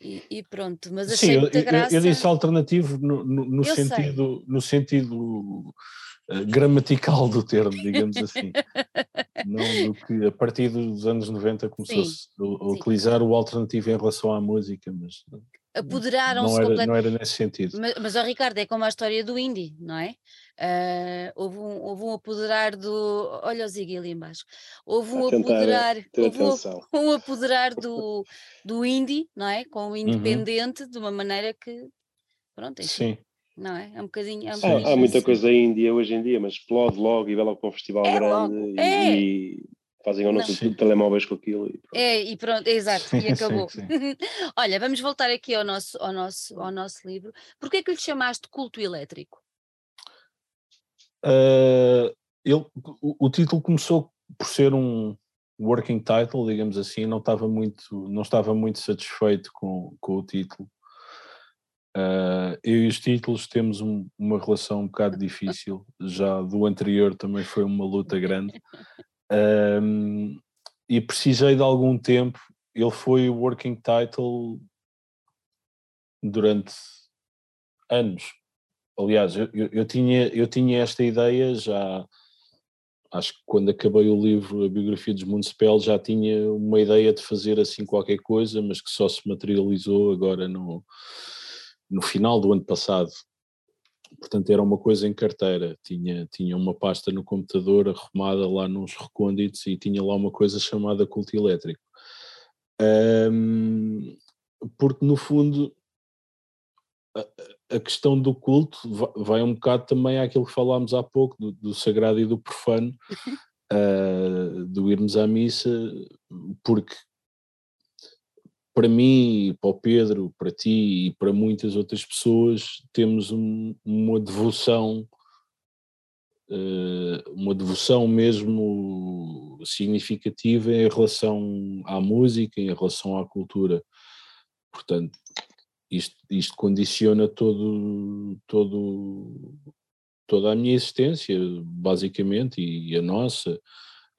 e, e pronto. Mas achei Sim, muita eu, graça. Eu, eu disse alternativo no, no, no sentido, no sentido uh, gramatical do termo, digamos assim. <laughs> não do que a partir dos anos 90 começou-se a, a utilizar o alternativo em relação à música, mas apoderaram-se completamente. Não era nesse sentido. Mas, mas oh, Ricardo, é como a história do indie, não é? Uh, houve, um, houve um apoderar do. Olha o Ziggy ali embaixo. Houve um apoderar. Houve um, <laughs> um, apoderar do, <laughs> do indie, não é? Com o uhum. independente, uhum. de uma maneira que. Pronto, enfim. Sim. Não é? É um bocadinho. É um bocadinho há, há muita assim. coisa índia hoje em dia, mas explode logo e vai logo para um festival é grande logo. e, é. e fazem anúncios de telemóveis com aquilo. E pronto. É, e pronto, exato, e acabou. sim, sim. <laughs> Olha, vamos voltar aqui ao nosso, ao nosso, ao nosso livro. Porquê é que lhe chamaste culto elétrico? Uh, ele, o, o, título começou por ser um working title, digamos assim, não estava muito, não estava muito satisfeito com, com o título. Uh, eu e os títulos temos um, uma relação um bocado difícil, já do anterior também foi uma luta grande. <laughs> Um, e precisei de algum tempo. Ele foi o working title durante anos. Aliás, eu, eu, tinha, eu tinha esta ideia já, acho que quando acabei o livro, a biografia dos Municipal, já tinha uma ideia de fazer assim qualquer coisa, mas que só se materializou agora no, no final do ano passado. Portanto, era uma coisa em carteira. Tinha, tinha uma pasta no computador arrumada lá nos recônditos e tinha lá uma coisa chamada culto elétrico. Um, porque, no fundo, a, a, questão do culto vai um bocado também àquilo que falámos há pouco, do, do sagrado e do profano, uh, do irmos à missa, porque para mim, para o Pedro, para ti e para muitas outras pessoas, temos um, uma devoção, uh, uma devoção mesmo significativa em relação à música, em relação à cultura. Portanto, isto, isto condiciona todo, todo, toda a minha existência, basicamente, e a nossa.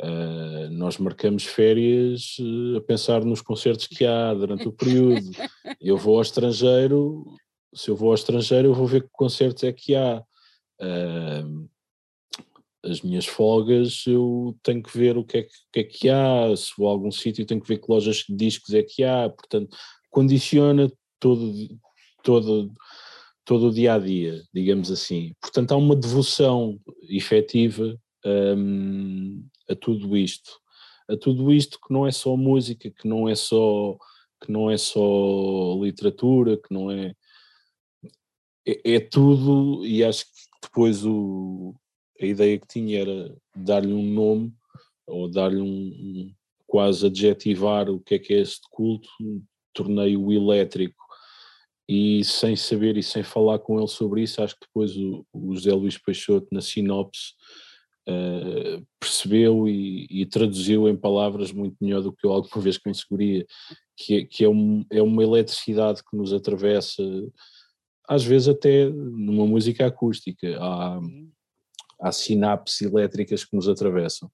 Uh, nós marcamos férias uh, a pensar nos concertos que há durante o período. <laughs> Eu vou ao estrangeiro, se eu vou ao estrangeiro, eu vou ver que concertos é que há. Uh, as minhas folgas, eu tenho que ver o que é que, que, é que há. Se vou a algum sítio, tenho que ver que lojas de discos é que há. Portanto, condiciona todo, todo, todo o dia a dia, digamos assim. Portanto, há uma devoção efetiva. Um, a tudo isto, a tudo isto que não é só música, que não é só que não é só literatura, que não é é, é tudo e acho que depois o, a ideia que tinha era dar-lhe um nome ou dar-lhe um, um, quase adjetivar o que é que é este culto, tornei-o elétrico. E sem saber e sem falar com ele sobre isso, acho que depois o, o José Luís Peixoto na sinopse uh, percebeu e, e, traduziu em palavras muito melhor do que eu alguma vez conseguiria, que, é, que é, um, é uma eletricidade que nos atravessa, às vezes até numa música acústica, há, há sinapses elétricas que nos atravessam.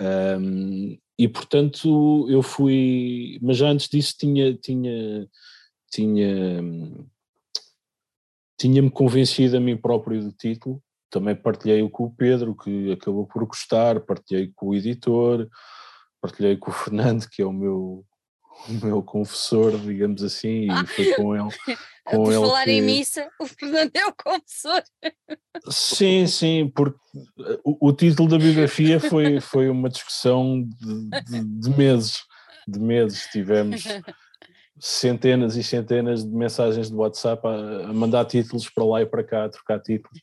Um, e portanto eu fui, mas já antes disso tinha, tinha, tinha, tinha-me convencido a mim próprio do título também partilhei-o com o Pedro, que acabou por gostar, partilhei com o editor, partilhei com o Fernando, que é o meu, o meu confessor, digamos assim, e foi com ele. <laughs> Com por ele falar que... em missa, o Fernando é o confessor. Sim, sim, porque o, o título da biografia foi, foi uma discussão de, de, de meses. De meses tivemos centenas e centenas de mensagens de WhatsApp a, a, mandar títulos para lá e para cá, a trocar títulos.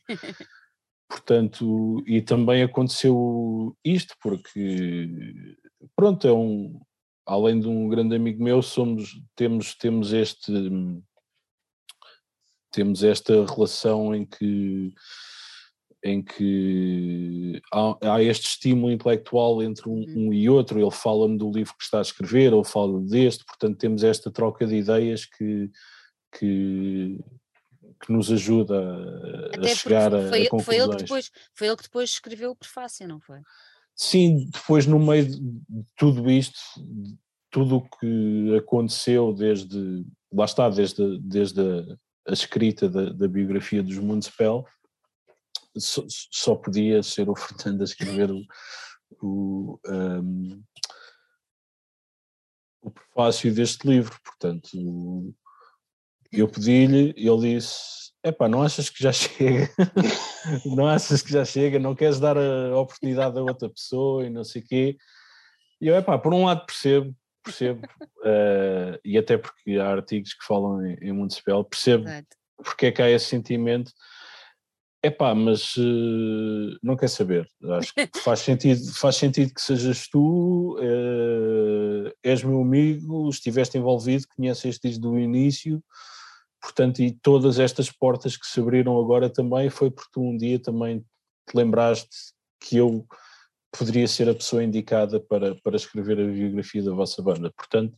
Portanto, e também aconteceu isto, porque, pronto, é um, além de um grande amigo meu, somos, temos, temos este, temos esta relação em que, em que há, há este estímulo intelectual entre um, uhum. um e outro, ele fala-me do livro que está a escrever, ou fala deste, portanto temos esta troca de ideias que, que, que nos ajuda a, a chegar a, foi, a foi ele que depois Foi ele que depois escreveu o prefácio, não foi? Sim, depois no meio de tudo isto, tudo o que aconteceu desde, lá está, desde, desde a, a escrita da, da, biografia dos Mundspell, só, só, podia ser o Fernando a escrever o, o, um, o prefácio deste livro, portanto eu pedi-lhe e ele disse: Epá, não achas que já chega? <laughs> não achas que já chega? Não queres dar a oportunidade a outra pessoa e não sei o quê? E eu, epá, por um lado percebo, percebo, uh, <laughs> e até porque há artigos que falam em, em Municipal, percebo porque é que há esse sentimento. Epá, mas uh, não quer saber. Acho que <laughs> faz sentido, faz sentido que sejas tu, uh, és meu amigo, estiveste envolvido, conheces desde o início, Portanto, e todas estas portas que se abriram agora também foi porque tu um dia também te lembraste que eu poderia ser a pessoa indicada para, para escrever a biografia da vossa banda. Portanto,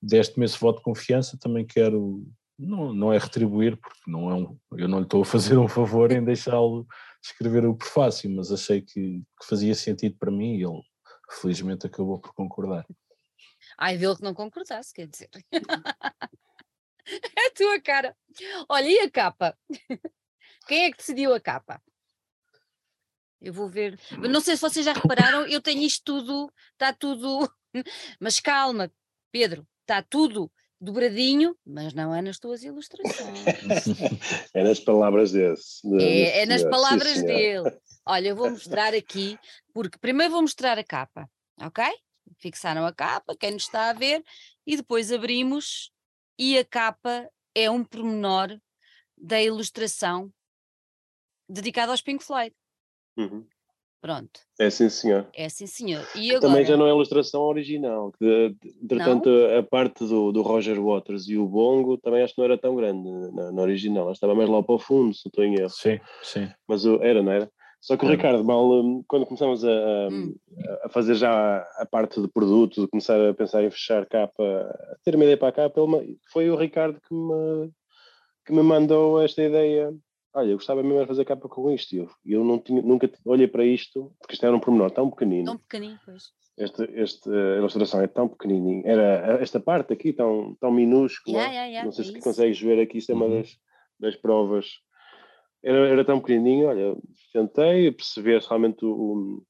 deste-me esse voto de confiança, também quero, não, não é retribuir, porque não é um, eu não lhe estou a fazer um favor em deixá-lo escrever o prefácio, mas achei que, que, fazia sentido para mim e ele felizmente acabou por concordar. Ai, dele que não concordasse, quer dizer. <laughs> <laughs> é a tua cara. Olha, e a capa? Quem é que decidiu a capa? Eu vou ver. Não sei se vocês já repararam, eu tenho isto tudo, está tudo. <laughs> Mas calma, Pedro, está tudo dobradinho, mas não é nas tuas ilustrações. <laughs> é nas palavras desse. De, é, é nas palavras sim, dele. Olha, eu vou mostrar aqui, porque primeiro vou mostrar a capa, ok? Fixaram a capa, quem nos está a ver, e depois abrimos, e a capa é um pormenor da ilustração dedicada aos Pink Floyd. Uhum. Pronto. É sim, senhor. É sim, senhor. E agora... Também já não é ilustração original. De, entretanto, não? a parte do, do Roger Waters e o bongo também acho que não era tão grande na, na original. Estava mais lá para o fundo, se estou em erro. Sim, sim. Mas o, era, não era? Só que o Ricardo, mal, hum, quando começamos a, a, hum. a, fazer já a parte de produto, de começar a pensar em fechar capa, a ter uma ideia para a capa, ele, foi o Ricardo que me, que me mandou esta ideia olha, eu gostava mesmo de fazer capa com isto. E eu, eu não tinha, nunca olhei para isto, porque isto era um pormenor tão pequenino. Tão pequenino, pois. Este, este, a ilustração é tão pequenininha. Era esta parte aqui tão, tão minúscula. Yeah, yeah, yeah, não sei é se consegues ver aqui, isto é uma uhum. das, das provas. Era, era tão pequenininho, olha, tentei perceber se realmente o,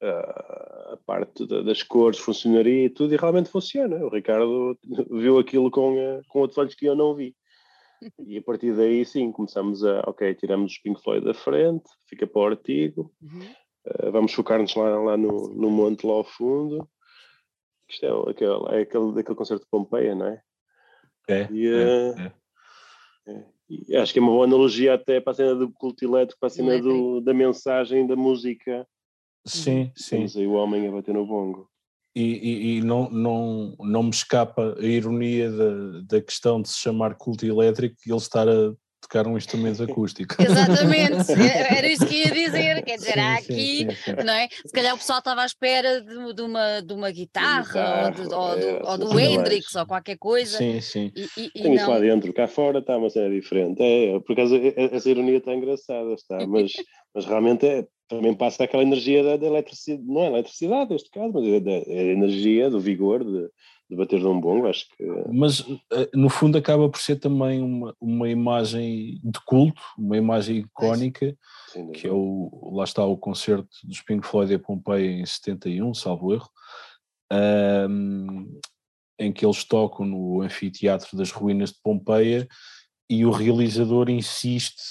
a, a parte da, das cores funcionaria e tudo, e realmente funciona. O Ricardo <laughs> viu aquilo com, eh, com outros olhos que eu não vi. <laughs> E a partir daí, sim, começamos a, ok, tiramos os Pink Floyd da frente, fica para o artigo, uhum. uh, vamos focar-nos lá, lá no, no monte, lá ao fundo. Isto é, aquele, é aquele, aquele concerto de Pompeia, não é? É, e, uh, é, é. E acho que é uma boa analogia até para a cena do culto elétrico, para a cena do, da mensagem da música. Sim, sim. Temos aí o homem a bater no bongo e, e, e, não, não, não me escapa a ironia da, da questão de se chamar culto elétrico e ele estar a tocar um instrumento acústico. Exatamente, <laughs> era isso que ia dizer, quer dizer, sim, há aqui, sim, sim, não é? Se calhar o pessoal estava à espera de, de uma, de uma guitarra, guitarra ou, de, ou, é, ou do Hendrix ou qualquer coisa. Sim, sim. E, e, e Tem isso lá dentro, cá fora está uma cena diferente. É, por acaso essa ironia está engraçada, está, <laughs> mas, mas realmente é, também passa aquela energia da, da, eletricidade, não é eletricidade neste caso, mas é da, é a energia, do vigor de, de bater de um bongo, acho que... Mas eh, no fundo acaba por ser também uma, uma imagem de culto, uma imagem icónica, que é o, lá está o concerto dos Pink Floyd a Pompeia em 71, salvo erro, um, em que eles tocam no anfiteatro das ruínas de Pompeia e o realizador insiste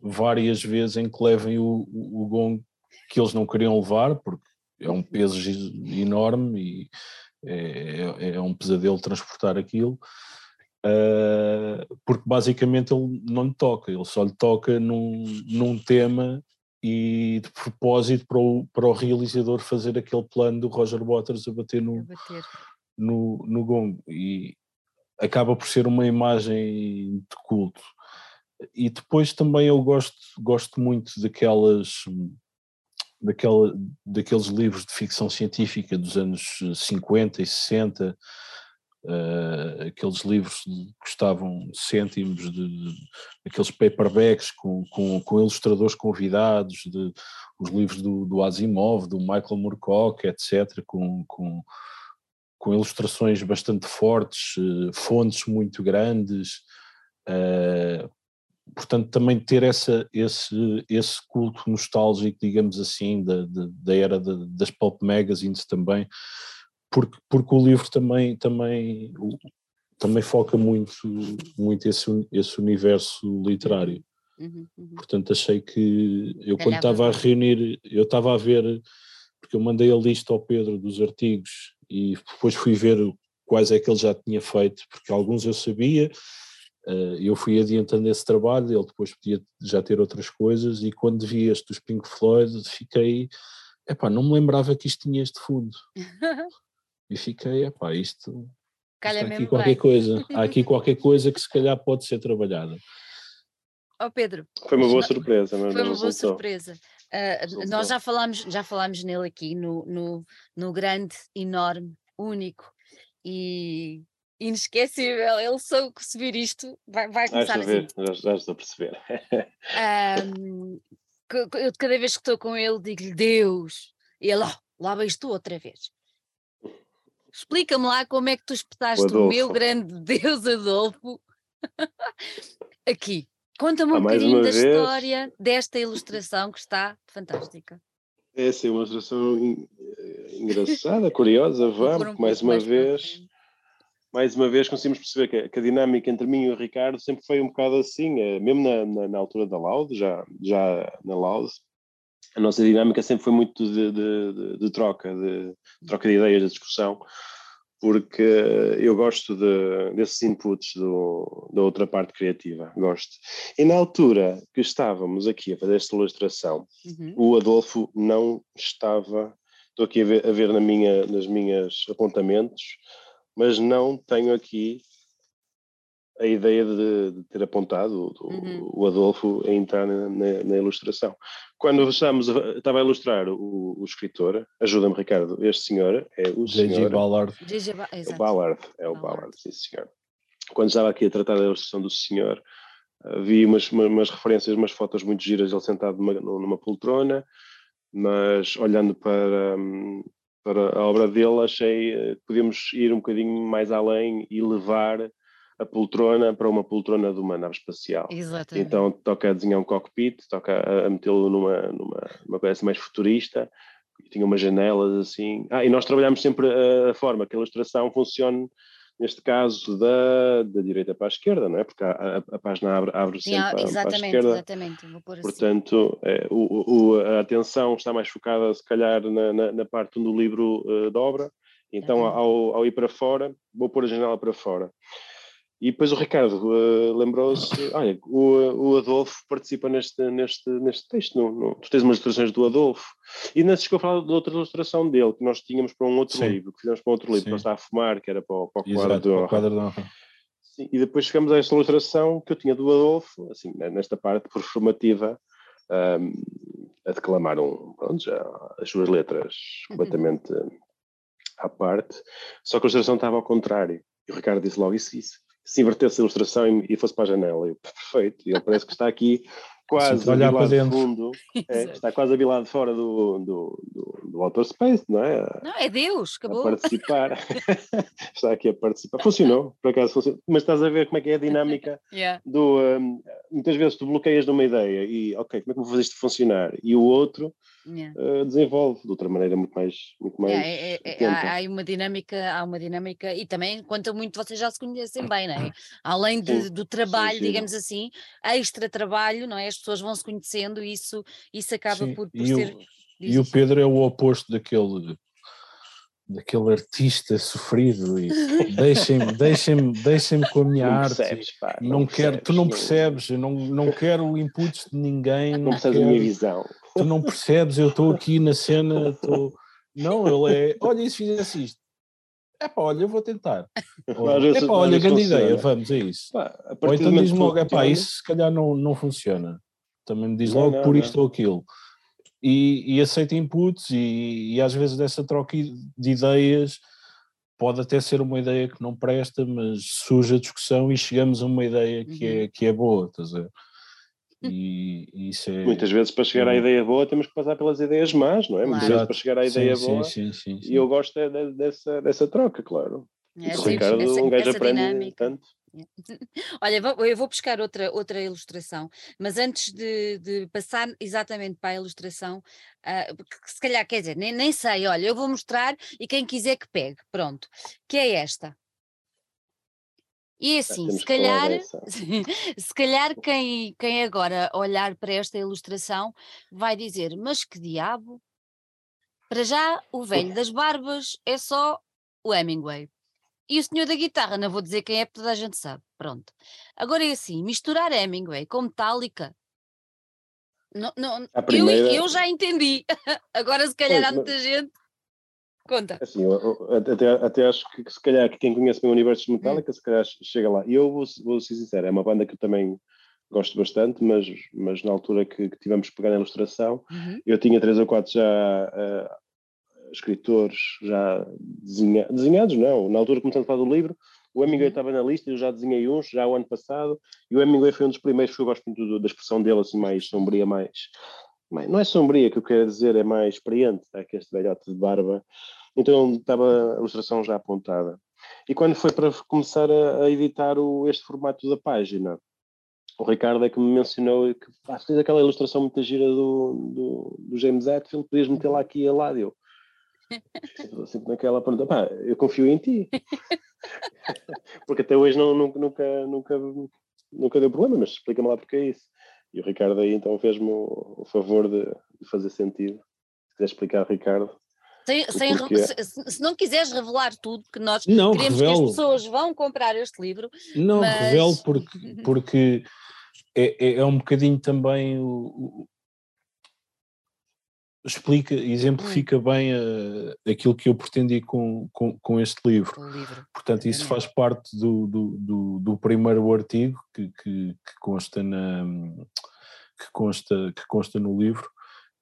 várias vezes em que levem o, o, o gong que eles não queriam levar, porque é um peso enorme e é, é, é um pesadelo transportar aquilo, uh, porque basicamente ele não lhe toca, ele só lhe toca num, num tema e de propósito para o, para o realizador fazer aquele plano do Roger Waters a bater no, a bater. no, no gongo e acaba por ser uma imagem de culto e depois também eu gosto, gosto muito daquelas, daquela, daqueles livros de ficção científica dos anos 50 e 60, uh, eh, aqueles livros que custavam cêntimos, de, de, aqueles paperbacks com, com, com, ilustradores convidados, de, os livros do, do Asimov, do Michael Moorcock, etc., com, com, com ilustrações bastante fortes, uh, fontes muito grandes, portanto, também ter essa, esse, esse culto nostálgico, digamos assim, da, da, era de, das pulp magazines também, porque, porque o livro também, também, também foca muito, muito esse, esse universo literário. Uhum, uhum. Portanto, achei que eu quando estava a reunir, eu estava a ver, porque eu mandei a lista ao Pedro dos artigos e depois fui ver quais é que ele já tinha feito, porque alguns eu sabia, eu fui adiantando esse trabalho, ele depois podia já ter outras coisas, e quando vi este dos Pink Floyd, fiquei, epá, não me lembrava que isto tinha este fundo. <laughs> e fiquei, epá, isto. Calha aqui qualquer bem. coisa, há aqui <laughs> qualquer coisa que se calhar pode ser trabalhada. oh, Pedro. Foi uma boa surpresa, mas Foi uma não boa resultou. surpresa. Uh, nós já falámos, já falámos nele aqui, no, no, no grande, enorme, único e inesquecível. Ele soube se vir isto, vai, vai começar a assim. ver, já, já estou a perceber. Que eu cada vez que estou com ele digo-lhe Deus, e ele, oh, lá vais tu outra vez. Explica-me lá como é que tu espetaste o, meu Adolfo. grande <laughs> Deus Adolfo aqui. Conta-me um bocadinho da vez. história desta ilustração que está fantástica. Essa é uma ilustração eh, engraçada, curiosa, vamos, um mais uma mais vez. Mais uma vez conseguimos perceber que, a- que a dinâmica entre mim e o Ricardo sempre foi um bocado assim, eh, mesmo na, na, na altura da Laude, já, já na Laude, a nossa dinâmica sempre foi muito de, de- de- de troca, de, troca de ideias, de discussão, porque eu gosto de- desses inputs do- da outra parte criativa, gosto. E na altura que estávamos aqui a fazer esta ilustração, Uhum. o Adolfo não estava. Estou aqui a ver, a ver na minha, nas minhas apontamentos, mas não tenho aqui a ideia de, de ter apontado o, Uhum. o Adolfo a entrar na, na- na ilustração. Quando estamos a, estava a ilustrar o, o escritor, ajuda-me Ricardo, este senhor é o J.G. senhor Ballard. GG Ba- é o. Ballard, é o Ballard. Ballard, sim senhor. Quando estava aqui a tratar da ilustração do senhor, eh, vi umas, uma- umas referências, umas fotos muito giras, ele sentado numa, numa poltrona, mas olhando para, hum, para a obra dele, achei eh, que podíamos ir um bocadinho mais além e levar a poltrona para uma poltrona de uma nave espacial. Exatamente. Então toca a desenhar um cockpit, toca a, a metê-lo numa, numa, numa coisa mais futurista, tinha umas janelas assim. Ah, e nós trabalhamos sempre a, a forma que a ilustração funcione, neste caso, da, da direita para a esquerda, não é? Porque a, a, a página abre, abre Sim, sempre para, para a esquerda. exatamente. Vou pôr assim. Portanto, é, o, o- a atenção está mais focada, se calhar, na, na, na parte do livro eh, da obra. Então, Exatamente. ao, ao ir para fora, vou pôr a janela para fora. E depois o Ricardo eh, lembrou-se: olha, o, o Adolfo participa neste, neste, neste texto. No, no- tu tens umas ilustrações do Adolfo. E ainda se chegou a falar de outra ilustração dele, que nós tínhamos para um outro Sim. livro, que fizemos para um outro livro, Sim. que ele está a fumar, que era para, o- para o quadro Exato, quadro de honra. Sim, e depois chegamos a esta ilustração que eu tinha do Adolfo, assim, né, nesta parte performativa, ahm, a declamar um, pronto, já, as suas letras completamente à parte, só que a ilustração estava ao contrário. E o Ricardo disse logo, isso, isso, se invertesse a ilustração e, e fosse para a janela, eu, perfeito, e ele parece que está aqui <laughs> quase a olhar a para dentro. fundo, é, está quase a bilar de fora do, do, do, do Outer Space, não é? Não, é Deus, a acabou. participar. <laughs> Está aqui a participar. Funcionou, por acaso funcionou. Mas estás a ver como é que é a dinâmica <laughs> Yeah. do. hum, muitas vezes tu bloqueias numa ideia e, ok, como é que vou fazer isto funcionar? E o outro Yeah. uh, desenvolve de outra maneira muito mais. Muito mais Yeah, é- é- é- há, há uma dinâmica, há uma dinâmica, e também quanto muito vocês já se conhecem bem, não é? <coughs> Além de- Sim, do trabalho, sim. digamos assim, extra trabalho, não é? As pessoas vão se conhecendo e isso, isso acaba Sim, por, por e o- ser. diz E o. Pedro é o oposto daquele daquele artista sofrido e <laughs> deixem-me deixem deixem com a minha Não arte percebes, pá, não, quero tu não não- percebes eu não, não quero inputs de ninguém Não não percebes a quero, minha visão. tu não percebes eu estou aqui na cena estou não ele é olha e se fizesse isto é pá olha eu vou tentar Ou, "Epá, às olha grande funciona. ideia vamos é isso Pá, a ou então diz-me logo, epá, funciona- isso se calhar não, não funciona. Também me diz Não, logo não, por não. isto ou aquilo. E, e aceita inputs e, e às vezes dessa troca de ideias pode até ser uma ideia que não presta, mas surge a discussão e chegamos a uma ideia que, Uhum. é, que é boa, estás a ver? E, <laughs> e isso é... Muitas vezes para chegar à Sim. ideia boa temos que passar pelas ideias más, não é? Muitas Claro. vezes para chegar à ideia sim, boa. Sim, sim, sim, sim. E eu gosto é de- dessa, dessa troca, claro. É, o sim, Ricardo, essa- um gajo aprende dinâmica. tanto. <laughs> Olha, eu vou buscar outra, outra ilustração, mas antes de, de passar exatamente para a ilustração, ah, porque se calhar, quer dizer, nem, nem sei, olha, eu vou mostrar e quem quiser que pegue, pronto, que é esta. E é assim, se que calhar, <laughs> se calhar quem, quem agora olhar para esta ilustração vai dizer, mas que diabo? Para já, o velho das barbas é só o Hemingway. E o senhor da guitarra, não vou dizer quem é, porque toda a gente sabe. Pronto. Agora é assim, misturar Hemingway com Metallica. Não, não, À eu, primeira- eu já entendi. <laughs> Agora, se calhar, Pois, há mas- muita gente. Conta. Assim, eu- eu até, até acho que, se calhar que quem conhece bem o universo de Hum. Metallica, se calhar chega lá. E eu vou, vou ser sincero, é uma banda que eu também gosto bastante, mas, mas na altura que, que tivemos que pegar na ilustração, uhum. eu tinha três ou quatro já uh, escritores já desenha, desenhados, não, na altura começando a falar do livro, o Hemingway uhum. estava na lista, eu já desenhei uns, já o ano passado, e o Hemingway foi um dos primeiros que eu gosto muito da expressão dele, assim, mais sombria, mais, mais não é sombria, que eu quero dizer, é mais experiente, é que este velhote de barba, então estava a ilustração já apontada. E quando foi para começar a, a editar o, este formato da página, o Ricardo é que me mencionou que ah, fez aquela ilustração muito gira do, do, do James Hetfield, podias meter lá aqui a lado. Eu, sempre naquela pergunta, pá, eu confio em ti. <laughs> porque até hoje não, nunca, nunca, nunca, nunca deu problema, mas explica-me lá porque é isso. E o Ricardo aí então fez-me o, favor de, de, fazer sentido. Se quiser explicar, Ricardo. Sem, sem, se, se, não quiseres revelar tudo, que nós não, queremos revelo. que as pessoas vão comprar este livro. Não, mas... revelo porque, <laughs> porque é, é, é um bocadinho também o, explica, exemplifica hum. bem uh, aquilo que eu pretendi com, com, com este livro. livro. Portanto, isso faz parte do, do, do, do primeiro artigo que, que, que, consta na, que, consta, que consta no livro.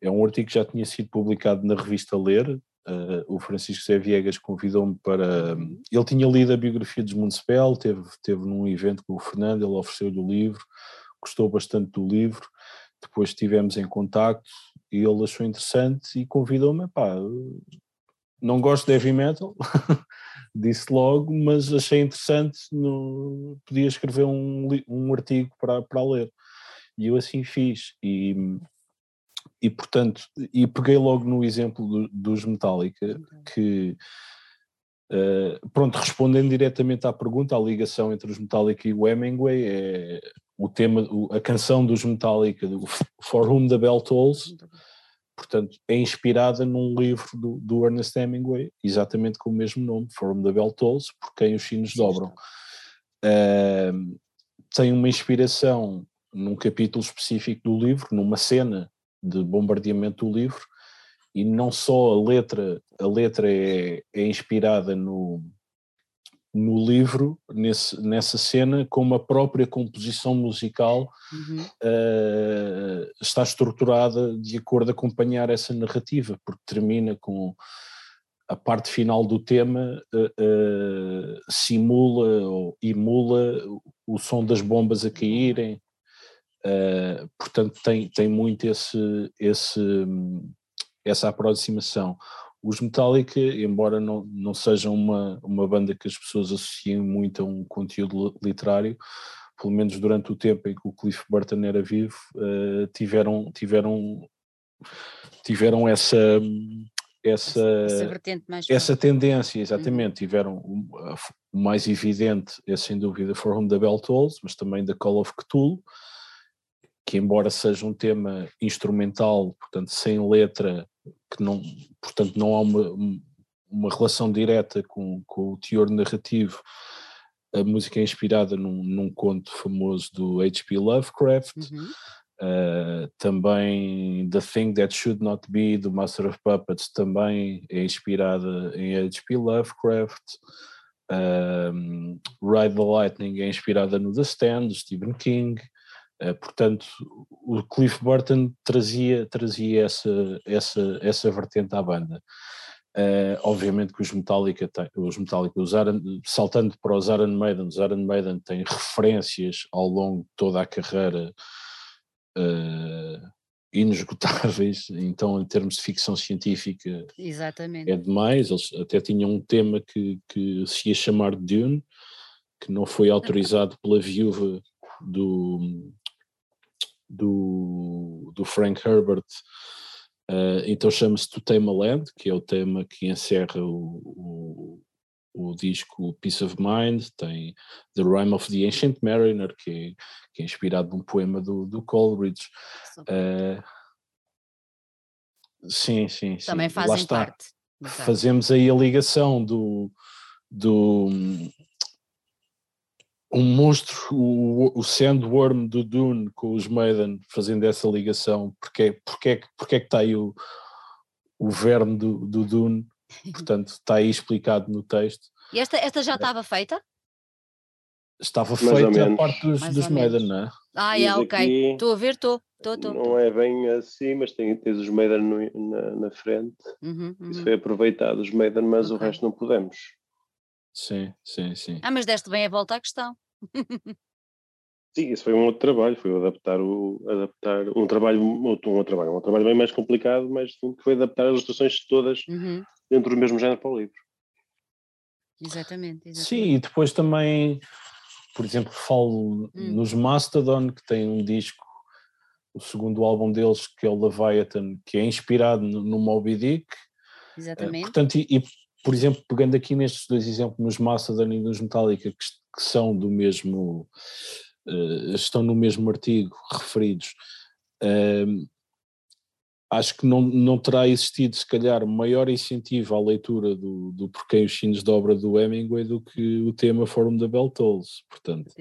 É um artigo que já tinha sido publicado na revista Ler. Uh, o Francisco Zé Viegas convidou-me para. Uhum. Ele tinha lido a biografia de Municipal, teve, teve num evento com o Fernando, ele ofereceu-lhe o livro, gostou bastante do livro. Depois estivemos em contacto e ele achou interessante e convidou-me, pá, não gosto de heavy metal, <laughs> disse logo, mas achei interessante, no, podia escrever um, um artigo para, para ler. E eu assim fiz, e, e portanto, e peguei logo no exemplo do, dos Metallica, que Uh, pronto, respondendo diretamente à pergunta, a ligação entre os Metallica e o Hemingway é o tema, a canção dos Metallica, do For Whom the Bell Tolls, portanto, é inspirada num livro do, do, Ernest Hemingway, exatamente com o mesmo nome, For Whom the Bell Tolls, por quem os sinos dobram. Uh, tem uma inspiração num capítulo específico do livro, numa cena de bombardeamento do livro, e não só a letra, a letra é, é inspirada no, no livro, nesse, nessa cena, como a própria composição musical uhum. uh, está estruturada de acordo a acompanhar essa narrativa, porque termina com a parte final do tema uh, uh, simula ou emula o som das bombas a caírem, portanto tem, tem muito esse, esse essa aproximação. Os Metallica, embora não, não sejam uma, uma banda que as pessoas associem muito a um conteúdo literário, pelo menos durante o tempo em que o Cliff Burton era vivo, uh, tiveram, tiveram, tiveram essa, essa, essa, essa tendência, exatamente. Uhum. Tiveram o, o, mais evidente é sem dúvida For Whom the Bell Tolls, mas também da Call of Cthulhu, que embora seja um tema instrumental, portanto sem letra, que não, portanto não há uma, uma relação direta com, com o teor narrativo, a música é inspirada num, num conto famoso do H.P. Lovecraft, uhum. uh, também The Thing That Should Not Be, do Master of Puppets, também é inspirada em H.P. Lovecraft, um, Ride the Lightning é inspirada no The Stand, do Stephen King, portanto, o Cliff Burton trazia, trazia essa, essa, essa vertente à banda. Uh, obviamente que os Metallica, tem, os Metallica os Iron, saltando para os Iron Maiden, os Iron Maiden têm referências ao longo de toda a carreira uh, inesgotáveis, <laughs> então em termos de ficção científica Exatamente. é demais, eles até tinham um tema que, que se ia chamar Dune, que não foi autorizado pela viúva do, do, do Frank Herbert, uh, então chama-se To Tame a Land, que é o tema que encerra o, o, o, disco Peace of Mind, tem The Rime of the Ancient Mariner, que é, que é inspirado num poema do, do Coleridge. Uh, sim, sim, sim. Também fazem parte. Fazemos aí a ligação do, do um monstro, o, o Sandworm do Dune com os Maiden fazendo essa ligação, porque, porque, porque é que está aí o, o verme do, do Dune, <laughs> portanto está aí explicado no texto. E esta, esta já estava feita? Estava Mais feita a parte dos, dos Maiden, não é? Ah, é, ok. Estou a ver, estou. Não é bem assim, mas tem, tens os Maiden no, na, na, frente. Uhum, uhum. Isso foi aproveitado, os Maiden, mas okay. o resto não podemos. Sim, sim, sim. Ah, mas deste bem a volta à questão. <laughs> sim, isso foi um outro trabalho, foi adaptar o adaptar um trabalho, um outro trabalho, um trabalho bem mais complicado, mas que foi adaptar as ilustrações todas uhum. dentro do mesmo género para o livro. Exatamente, exatamente. Sim, e depois também, por exemplo, falo hum. nos Mastodon, que tem um disco, o segundo álbum deles, que é o Leviathan, que é inspirado no, no Moby Dick. Exatamente. Uh, portanto, e, e, por exemplo, pegando aqui nestes dois exemplos, nos Mastodon e nos Metallica, que, que são do mesmo, uh, estão no mesmo artigo referidos, uh, acho que não, não terá existido, se calhar, maior incentivo à leitura do, do Porquê os Sinos de obra do Hemingway do que o tema Fórum da Bell Tolls. Portanto,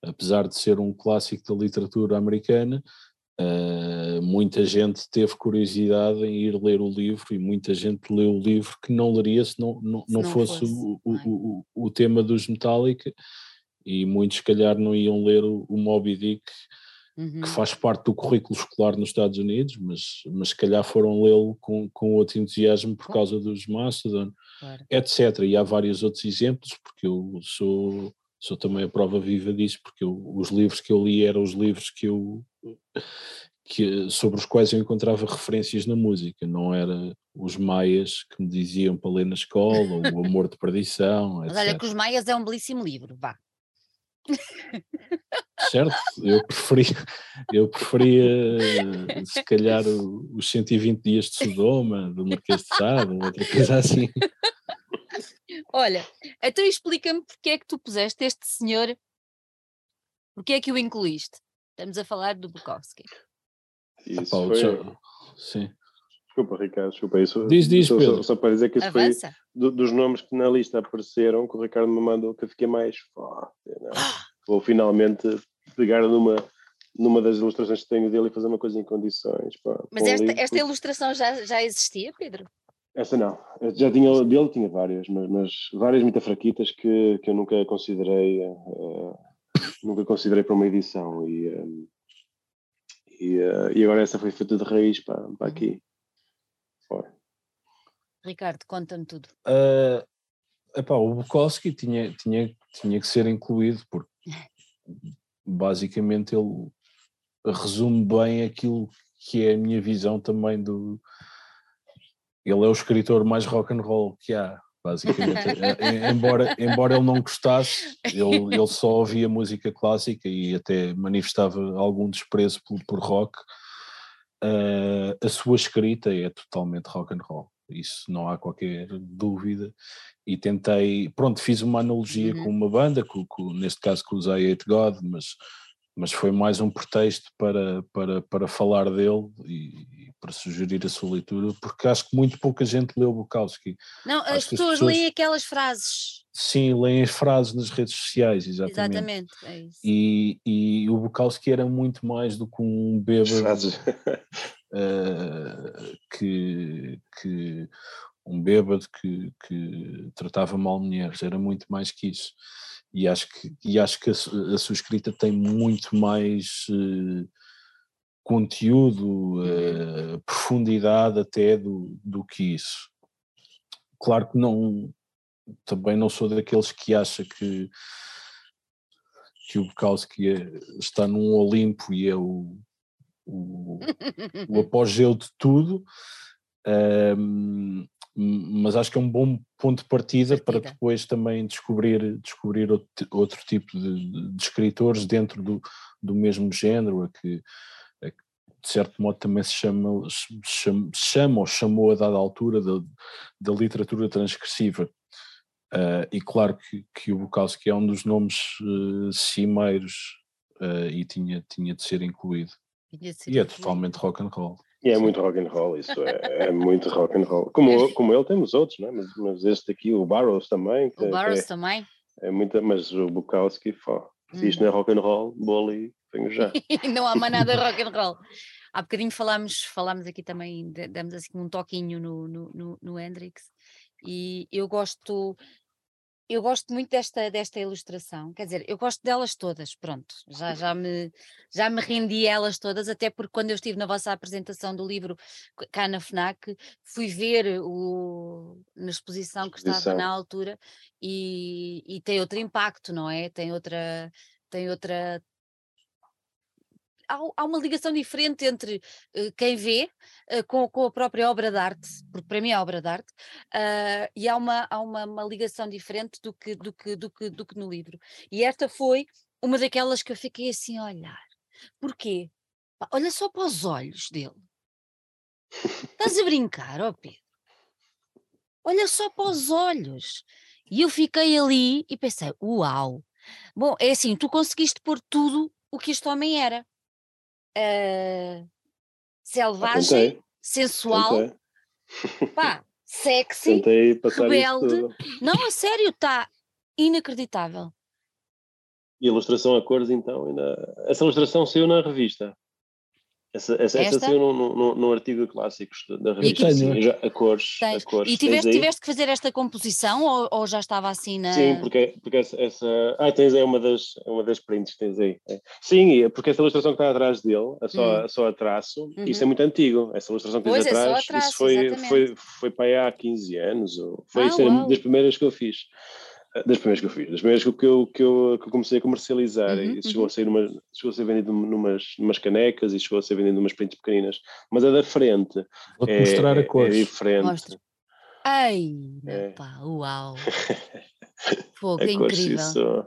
apesar de ser um clássico da literatura americana, uh, muita gente teve curiosidade em ir ler o livro e muita gente leu o livro que não leria se não, não, se não, não fosse, fosse, o, o, o, o tema dos Metallica e muitos, se calhar, não iam ler o, o Moby Dick uhum. que faz parte do currículo escolar nos Estados Unidos, mas, mas se calhar foram lê-lo com, com outro entusiasmo por causa dos Mastodon, claro. etc. E há vários outros exemplos, porque eu sou, sou também a prova viva disso, porque eu, os livros que eu li eram os livros que eu que, sobre os quais eu encontrava referências na música, não era os maias que me diziam para ler na escola, ou o amor de perdição. Mas olha que os maias é um belíssimo livro, vá. Certo, eu preferia, eu preferia se calhar os 120 dias de Sodoma, do Marquês de Sade, outra coisa assim. Olha, então explica-me porque é que tu puseste este senhor, porque é que o incluíste? Estamos a falar do Bukowski. Isso Apá, foi... já... Sim. Desculpa, Ricardo, desculpa isso. Diz, diz, só, só, só, para dizer que isso Avança. foi do, dos nomes que na lista apareceram, que o Ricardo me mandou, que eu fiquei mais. <gasps> Vou finalmente pegar numa, numa das ilustrações que tenho dele e fazer uma coisa em condições. Pá, Mas esta, esta ilustração já, já existia, Pedro? Essa não. Eu já tinha dele, tinha várias, mas, mas, várias muito fraquitas que, que eu nunca considerei. Uh, nunca considerei para uma edição. E, um, e, uh, e agora essa foi feita de raiz para, para aqui. Foi. Ricardo, conta-me tudo. Uh, epá, o Bukowski tinha, tinha, tinha que ser incluído, porque basicamente ele resume bem aquilo que é a minha visão também do. Ele é o escritor mais rock and roll que há, basicamente. <laughs> É, embora, embora ele não gostasse, ele, ele só ouvia música clássica e até manifestava algum desprezo por, por rock. Uh, a sua escrita é totalmente rock and roll isso não há qualquer dúvida. E tentei, pronto, fiz uma analogia uhum. com uma banda, com, com, neste caso com o I Hate God, mas, mas foi mais um pretexto para, para, para falar dele e, e, para sugerir a sua leitura, porque acho que muito pouca gente leu Bukowski. Não, as pessoas, as pessoas, leem aquelas frases. Sim, leem as frases nas redes sociais, exatamente. Exatamente, é isso. E, e o Bukowski era muito mais do que um bêbado uh, <laughs> que, que um bêbado que, que tratava mal mulheres, era muito mais que isso. E acho que, e acho que a, a sua escrita tem muito mais uh, conteúdo, uh, profundidade até do, do que isso. Claro que não, também não sou daqueles que acha que que o Bukowski é, está num Olimpo e é o, o, o <laughs> apogeu de tudo, um, mas acho que é um bom ponto de partida, partida. para depois também descobrir, descobrir outro, outro tipo de, de, escritores dentro do, do mesmo género, a que, a que de certo modo também se chama, chama, chama ou chamou a dada altura da, da literatura transgressiva. Uh, e claro que, que o Bukowski é um dos nomes uh, cimeiros uh, e tinha, tinha de ser incluído. E é totalmente rock and roll. E é muito rock and roll, isso é, é muito rock and roll. Como, como ele temos outros, né? mas, mas este aqui, o Barrows também. O Barrows é, também. É muita, mas o Bukowski, fó, se isto não é rock and roll, vou ali, venho já. <laughs> não há mais nada rock and roll. Há bocadinho falámos, falámos aqui também, demos assim um toquinho no, no, no, no Hendrix e eu gosto, eu gosto muito desta, desta ilustração, quer dizer, eu gosto delas todas, pronto, já, já, me, já me rendi a elas todas, até porque quando eu estive na vossa apresentação do livro cá na FNAC, fui ver o, na exposição que estava na altura e, e tem outro impacto, não é? Tem outra, tem outra há, uma ligação diferente entre uh, quem vê uh, com, com, a própria obra de arte, porque para mim é obra de arte, uh, e há, uma, há uma, uma, ligação diferente do que, do, que, do, que, do que no livro. E esta foi uma daquelas que eu fiquei assim a olhar. Porquê? Olha só para os olhos dele. Estás a brincar, ó Pedro? Olha só para os olhos. E eu fiquei ali e pensei, uau! Bom, é assim, tu conseguiste pôr tudo o que este homem era uh, selvagem, sensual, pá, sexy, rebelde. Não, a sério, está inacreditável. E a ilustração a cores, então, ainda... essa ilustração saiu na revista. Essa, essa, essa saiu no, no, no, artigo de clássicos da revista, sim, já, a, cores, a cores. E tiveste, tiveste que fazer esta composição ou, ou, já estava assim na... Sim, porque, porque essa, essa... Ah, tens aí uma das, uma das prints que tens aí. É. Sim, porque essa ilustração que está atrás dele, a só, hum. só a traço, uhum. isso é muito antigo, essa ilustração que tens pois atrás, é traço, isso foi, foi, foi para aí há 15 anos, ou, foi ah, uma das primeiras que eu fiz. Das primeiras que eu fiz, das primeiras que eu, que eu, que eu comecei a comercializar, uhum, e chegou, uhum. a sair numa, chegou a ser vendido numas, numas canecas e chegou a ser vendido numas prints pequeninas, mas a da frente Vou-te é, mostrar a cor. é diferente. Mostra. Ai, é. pá, uau! <laughs> Fogo, é incrível. Isso...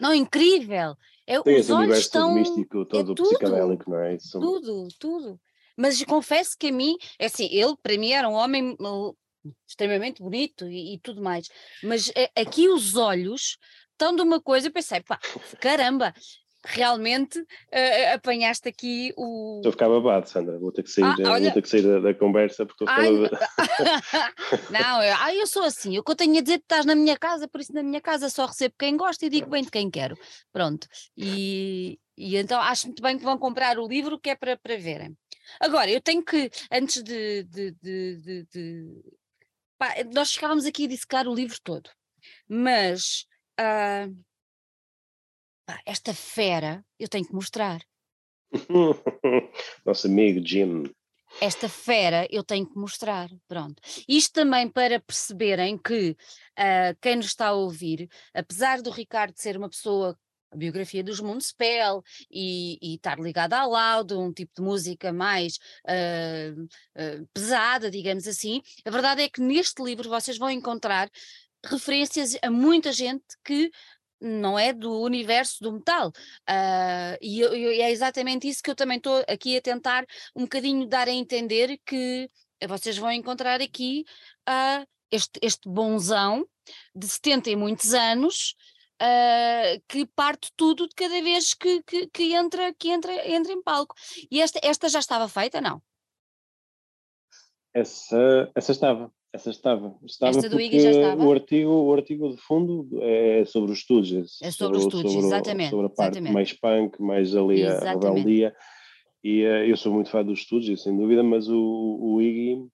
Não, incrível! É, Tem os esse olhos estão... místico, todo é tudo, psicodélico, não é? Isso... Tudo, tudo. Mas confesso que a mim, é assim, ele para mim era um homem extremamente bonito e, e tudo mais, mas é, aqui os olhos estão de uma coisa, eu pensei, pá, caramba, realmente uh, apanhaste aqui o. Estou a ficar babado, Sandra. Vou ter que sair, ah, olha... vou ter que sair da, da conversa porque estou a ficar <laughs> Não, eu, ah, eu sou assim. O que eu tenho a dizer, tu estás na minha casa, por isso na minha casa só recebo quem gosta e digo bem de quem quero. Pronto. E, e então acho muito bem que vão comprar o livro que é para, para verem. Agora, eu tenho que, antes de, de, de, de Pá, nós ficávamos aqui a dissecar o livro todo, mas uh, pá, esta fera eu tenho que mostrar. <laughs> Nosso amigo Jim. Esta fera eu tenho que mostrar, pronto. Isto também para perceberem que uh, quem nos está a ouvir, apesar do Ricardo ser uma pessoa a biografia dos Municipal e, e estar ligada ao laudo, um tipo de música mais uh, uh, pesada, digamos assim. A verdade é que neste livro vocês vão encontrar referências a muita gente que não é do universo do metal. Uh, e, e, é exatamente isso que eu também estou aqui a tentar um bocadinho dar a entender que vocês vão encontrar aqui uh, este, este bonzão de 70 e muitos anos uh, que parte tudo de cada vez que, que, que, entra, que entra, entra em palco. E esta, esta já estava feita, não? Essa, essa estava. Essa estava. estava Esta do IG já estava? O artigo, o artigo de fundo é sobre os estudos. É sobre, os estudos, exatamente. Sobre a parte exatamente. mais punk, mais ali a rebeldia. E uh, eu sou muito fã dos estudos, sem dúvida, mas o, o Iggy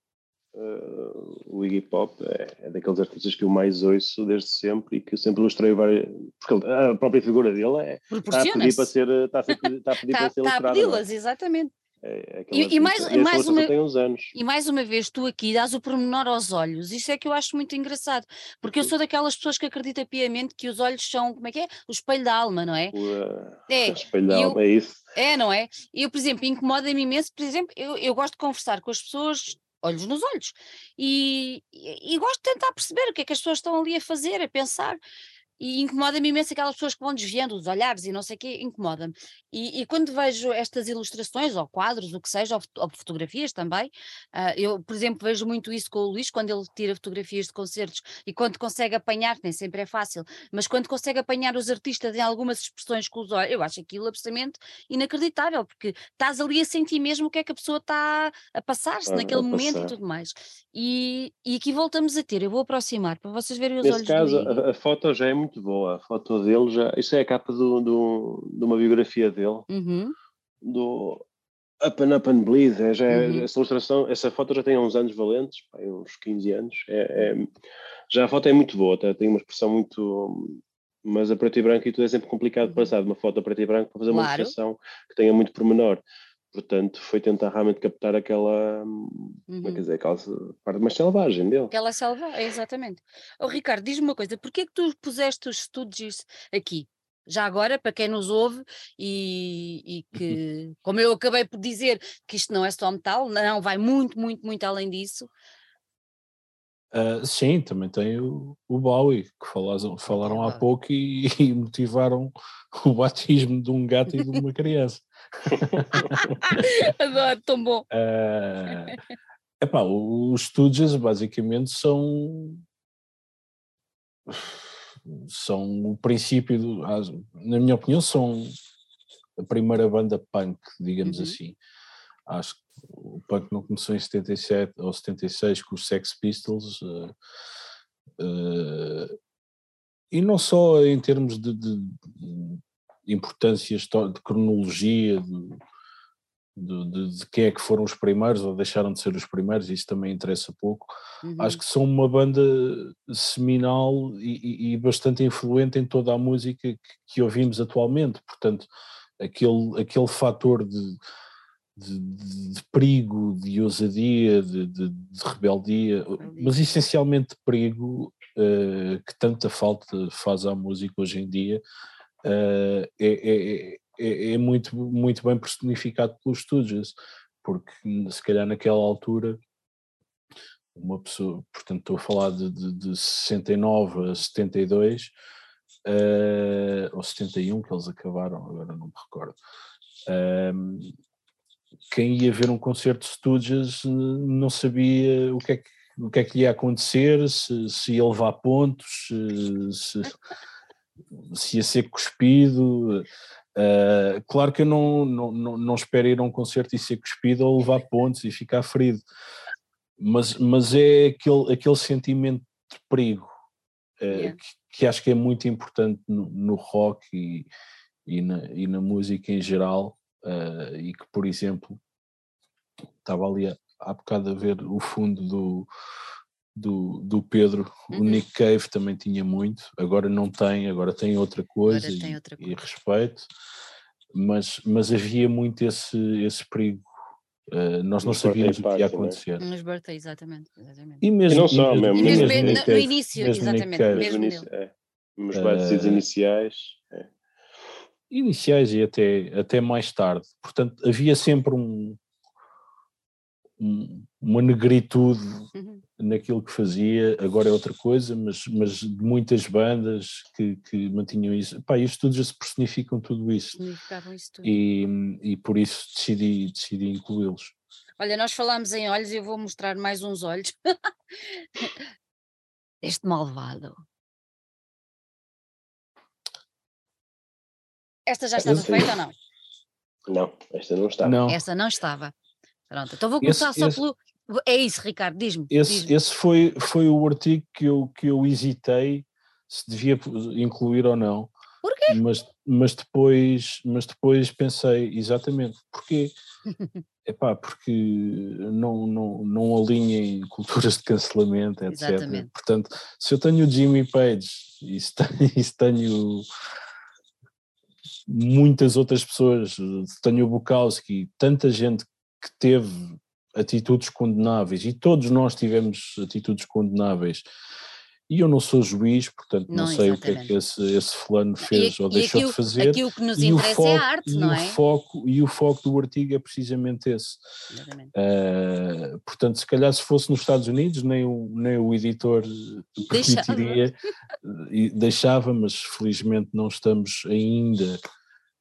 Uh, o Iggy Pop é, é, daqueles artistas que eu mais ouço desde sempre e que eu sempre ilustrei várias. Porque a própria figura dele é, está a pedir para ser, está a, pedir, está a pedir para ser está a é? pedi-las, exatamente. É, é e, e, mais, e mais uma, e mais uma vez, tu aqui dás o pormenor aos olhos, isso é que eu acho muito engraçado, porque eu sou daquelas pessoas que acreditam piamente que os olhos são, como é que é? O espelho da alma, não é? O, uh, é. <laughs> O espelho da alma, é isso. É, não é? Eu, por exemplo, incomoda-me imenso, por exemplo, eu, eu gosto de conversar com as pessoas olhos nos olhos. E, e, e, gosto de tentar perceber o que é que as pessoas estão ali a fazer, a pensar e incomoda-me imenso aquelas pessoas que vão desviando os olhares e não sei o quê, incomoda-me. E, e, quando vejo estas ilustrações, ou quadros, o que seja, ou, ou fotografias também, uh, eu, por exemplo, vejo muito isso com o Luís, quando ele tira fotografias de concertos e quando consegue apanhar, nem sempre é fácil, mas quando consegue apanhar os artistas em algumas expressões com os olhos, eu acho aquilo absolutamente inacreditável, porque estás ali a sentir mesmo o que é que a pessoa está a passar-se ah, naquele momento e tudo mais. E, e aqui voltamos a ter, eu vou aproximar para vocês verem os Nesse olhos caso, a, a foto já é muito muito boa. A foto dele já. Isso é a capa do, do, de uma biografia dele. Uhum. Do, Up and Up and Bleed, é, já, é, uhum. essa ilustração, essa foto já tem uns anos valentes, uns 15 anos. É, é, já a foto é muito boa, tá? tem uma expressão muito. Mas a preto e branco e tudo é sempre complicado de uhum. passar de uma foto a preto e branco para fazer claro. uma ilustração que tenha muito pormenor. Portanto, foi tentar realmente captar aquela, uhum. como é que uhum. dizer, aquela parte mais selvagem dele. Aquela selvagem, exatamente. Oh, Ricardo, diz-me uma coisa, porquê é que tu puseste os estúdios aqui? Já agora, para quem nos ouve e, e, que, como eu acabei por dizer, que isto não é só metal, não, vai muito, muito, muito além disso. Uh, sim, também tem o, o Bowie, que falaram, falaram há pouco e, <laughs> e, motivaram o batismo de um gato e de uma criança. Adoro, tão bom. Uh, <laughs> epá, os Stooges basicamente são são o princípio, do, na minha opinião, são a primeira banda punk, digamos uhum. assim. Acho que o punk não começou em 77 ou 76 com os Sex Pistols. Uh, uh, e não só em termos de, de, de importância de cronologia, de, de, de, quem é que foram os primeiros ou deixaram de ser os primeiros, isso também interessa pouco. Uhum. Acho que são uma banda seminal e, e, bastante influente em toda a música que, que, ouvimos atualmente, portanto, aquele, aquele fator de, de, de perigo, de ousadia, de, rebeldia, mas essencialmente de perigo uh, que tanta falta faz à música hoje em dia. Uh, é, é é, é, muito, muito bem personificado pelos Stooges, porque se calhar naquela altura uma pessoa, portanto estou a falar de, de, de 69 a 72 uh, eh, ou 71 que eles acabaram, agora não me recordo. Uh, quem ia ver um concerto de Stooges não sabia o que é que, o que, é que ia acontecer, se, se ia levar pontos, se, se, se ia ser cuspido. Uh, claro que eu não, não, não, não, espero ir a um concerto e ser cuspido ou levar pontos e ficar ferido, mas, mas é aquele, aquele sentimento de perigo uh, yeah. que, que, acho que é muito importante no, no rock e, e, na, e na música em geral, uh, e que, por exemplo, estava ali há, há bocado a ver o fundo do, do, do Pedro, uhum. o Nick Cave também tinha muito, agora não tem, agora tem outra coisa, tem outra e, coisa. e, respeito, mas, mas havia muito esse, esse perigo. Uh, nós não sabíamos o que ia né? acontecer. Nos birthday, exatamente, exatamente. E, mesmo, e não só, mesmo, mesmo, mesmo, no, no, início, mesmo exatamente. Mesmo início, é. Nos batidos uh, iniciais. É. Iniciais e até, até mais tarde. Portanto, havia sempre um, um uma negritude uhum naquilo que fazia, agora é outra coisa, mas, mas de muitas bandas que, que mantinham isso. Pá, os estudos já se personificam tudo isso. isso tudo. E, e por isso decidi, decidi incluí-los. Olha, nós falámos em olhos e eu vou mostrar mais uns olhos. <laughs> este malvado. Esta já estava feita ou não? Não, esta não estava. Não. Esta não estava. Pronto, então vou começar esse, só esse... pelo, é isso, Ricardo, diz-me. Esse, diz esse foi, foi o artigo que eu, que eu hesitei se devia incluir ou não. Porquê? Mas, mas, depois, mas depois pensei, exatamente, porquê? <laughs> Epá, porque não, não, não alinhem culturas de cancelamento, etc. Exatamente. Portanto, se eu tenho o Jimmy Page e se tenho, <laughs> e se tenho muitas outras pessoas, se tenho o Bukowski, tanta gente que teve atitudes condenáveis e todos nós tivemos atitudes condenáveis. E eu não sou juiz, portanto não, não sei o que é que esse, esse fulano fez e, ou deixou aquilo, de fazer. Aquilo que nos interessa foco, é a arte, não é? O foco, e o foco do artigo é precisamente esse. Uh, portanto, se calhar se fosse nos Estados Unidos, nem o, nem o editor permitiria, deixava. e deixava, mas felizmente não estamos ainda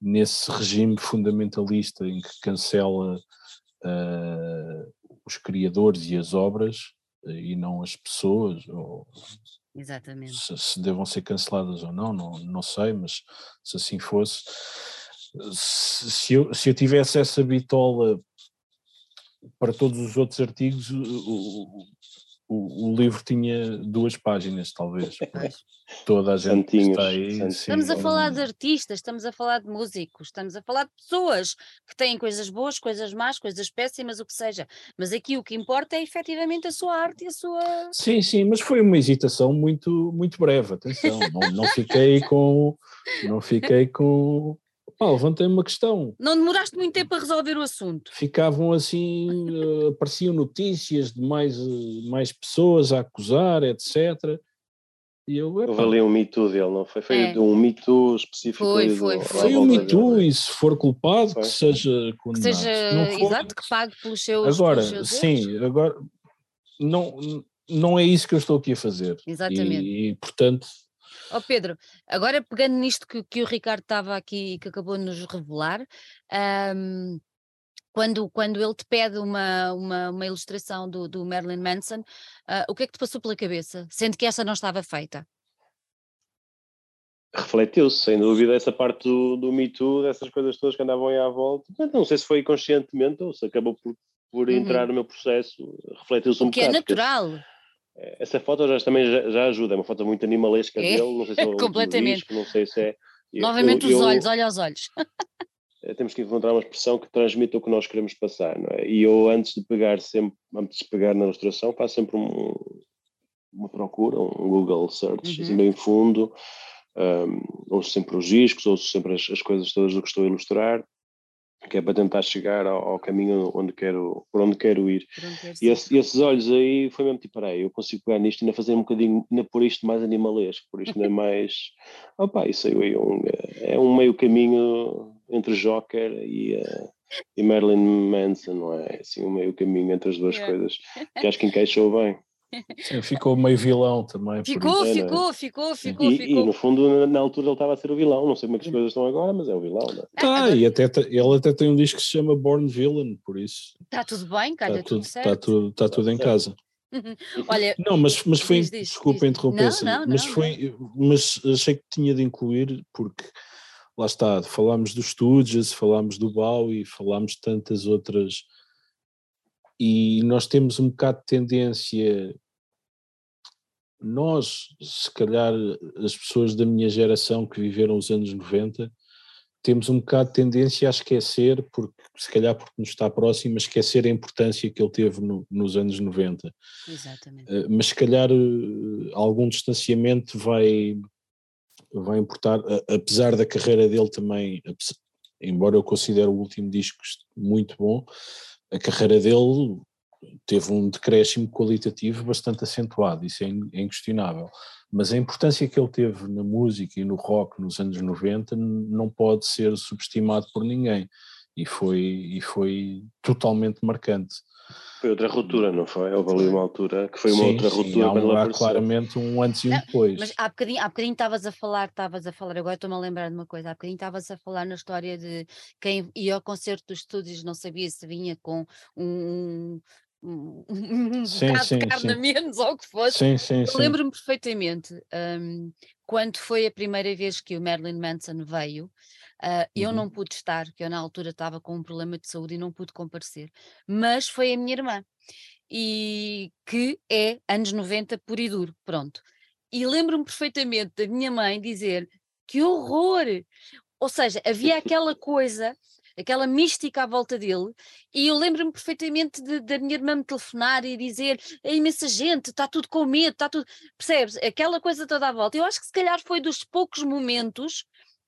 nesse regime fundamentalista em que cancela uh, os criadores e as obras e não as pessoas, ou Exatamente. Se, se, devam ser canceladas ou não, não, não sei, mas se assim fosse, se, se, eu, se eu tivesse essa bitola para todos os outros artigos, o, o, livro tinha duas páginas, talvez. <laughs> Toda a gente Santinhos, está aí. Sim, estamos a falar de artistas, estamos a falar de músicos, estamos a falar de pessoas que têm coisas boas, coisas más, coisas péssimas, o que seja. Mas aqui o que importa é efetivamente a sua arte e a sua. Sim, sim, mas foi uma hesitação muito, muito breve, atenção. não, não fiquei com. Não fiquei com pá, levantei uma questão. Não demoraste muito tempo a resolver o assunto. Ficavam assim, uh, apareciam notícias de mais, uh, mais pessoas a acusar, etc. E eu, Houve ali um Me Too dele, não foi? Foi é. um Me Too específico. Foi, foi, foi. Foi um Me Too e se for culpado foi. que seja condenado. Que seja, for, exato, que pague pelos seus Agora, pelos seus sim, erros. agora não, não é isso que eu estou aqui a fazer. Exatamente. E, e portanto Ó Pedro, agora pegando nisto que, que o Ricardo estava aqui e que acabou de nos revelar, quando, quando ele te pede uma, uma, uma ilustração do, do Marilyn Manson, uh, o que é que te passou pela cabeça, sendo que essa não estava feita? Refletiu-se, sem dúvida, essa parte do, do Me Too, dessas coisas todas que andavam aí à volta. Não sei se foi conscientemente ou se acabou por, por uhum. entrar no meu processo, refletiu-se um que bocado. Que é natural. Porque essa foto já, também já, já, ajuda, é uma foto muito animalesca é, dele, não sei se <laughs> é completamente. Disco, não sei se é. Novamente eu, os olhos, olha aos olhos. <laughs> Eh, temos que encontrar uma expressão que transmita o que nós queremos passar, não é? E eu antes de pegar sempre, antes de pegar na ilustração, faço sempre um, uma procura, um Google search, assim, uhum. assim bem fundo, um, ouço sempre os discos, ouço sempre as, as coisas todas do que estou a ilustrar, que é para tentar chegar ao, ao, caminho onde quero, por onde quero ir. e esse, esses olhos aí foi mesmo tipo, peraí, eu consigo pegar nisto e ainda fazer um bocadinho, ainda por isto mais animalesco, por isto não é <laughs> mais. Opa, isso aí um, é um meio caminho entre Joker e, uh, e Marilyn Manson, não é? Assim, um meio caminho entre as duas yeah. coisas, que <laughs> acho que encaixou bem. Sim, ficou meio vilão também. Ficou, ficou, ficou, ficou, e, ficou. E no fundo, na altura, ele estava a ser o vilão. Não sei como é que as coisas estão agora, mas é o vilão. Não é? Tá, e até, ele até tem um disco que se chama Born Villain, por isso. Está tudo bem, calha, está tudo, certo. Está tudo, está tudo em casa. <laughs> Olha, não, mas, mas foi, diz, diz, desculpa interromper, não, não, mas não, foi, mas achei que tinha de incluir porque lá está, falámos do Stooges, falámos do Bowie, falámos de tantas outras e nós temos um bocado de tendência nós, se calhar as pessoas da minha geração que viveram os anos 90, temos um bocado de tendência a esquecer, porque se calhar porque nos está próximo, a esquecer a importância que ele teve no, nos anos 90. Exatamente. Uh, mas se calhar uh, algum distanciamento vai, vai importar, uh, apesar da carreira dele também, embora eu considere o último disco muito bom, a carreira dele teve um decréscimo qualitativo bastante acentuado, isso é, é inquestionável. Mas a importância que ele teve na música e no rock nos anos 90 não pode ser subestimado por ninguém e foi, e foi totalmente marcante. Foi outra ruptura, não foi? Houve ali uma altura que foi uma sim, outra sim, ruptura. Há, há claramente um antes e um depois. Mas há bocadinho, há bocadinho estavas a falar, estavas a falar, agora estou-me a lembrar de uma coisa, há bocadinho estavas a falar na história de quem ia ao concerto dos estúdios não sabia se vinha com um, <laughs> um, sim, bocado sim, de carne a menos ou o que fosse. Sim, sim, Eu lembro-me perfeitamente um, quando foi a primeira vez que o Marilyn Manson veio. Uh, eu uhum. não pude estar, porque eu na altura estava com um problema de saúde e não pude comparecer, mas foi a minha irmã, e que é anos 90 por e duro, pronto. E lembro-me perfeitamente da minha mãe dizer que horror! Ou seja, havia <laughs> aquela coisa aquela mística à volta dele, e eu lembro-me perfeitamente da minha irmã me telefonar e dizer é imensa gente, está tudo com medo, está tudo. Percebes? Aquela coisa toda à volta. Eu acho que se calhar foi dos poucos momentos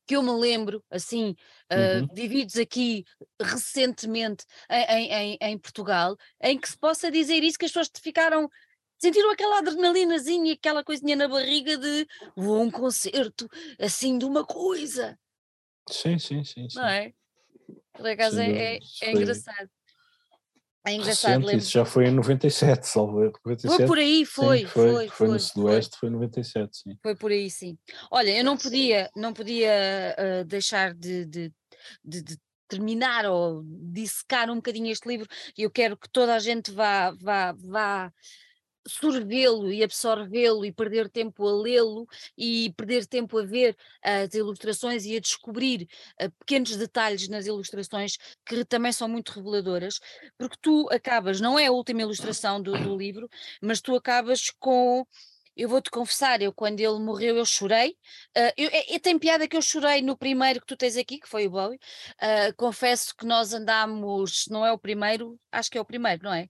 que eu me lembro, assim, uh, uhum. vividos aqui recentemente em, em, em, Portugal, em que se possa dizer isso, que as pessoas ficaram. Sentiram aquela adrenalinazinha, aquela coisinha na barriga de vou a um concerto assim de uma coisa. Sim, sim, sim. sim. Não é? Por acaso é, é, é engraçado. É engraçado. Recente, isso já foi em 97, salvo 97. Foi por aí, foi. Sim, foi, foi, foi, no Sudoeste, foi em 97, sim. Foi por aí, sim. Olha, eu não podia, não podia uh, deixar de, de, de, de terminar ou dissecar um bocadinho este livro eu quero que toda a gente vá, vá, vá sorvê-lo e absorvê-lo e perder tempo a lê-lo e perder tempo a ver as ilustrações e a descobrir uh, pequenos detalhes nas ilustrações que também são muito reveladoras, porque tu acabas, não é a última ilustração do, do livro, mas tu acabas com eu vou-te confessar, eu quando ele morreu eu chorei. Uh, eu, é, é, tem piada que eu chorei no primeiro que tu tens aqui, que foi o Bowie. Uh, confesso que nós andámos, não é o primeiro, acho que é o primeiro, não é?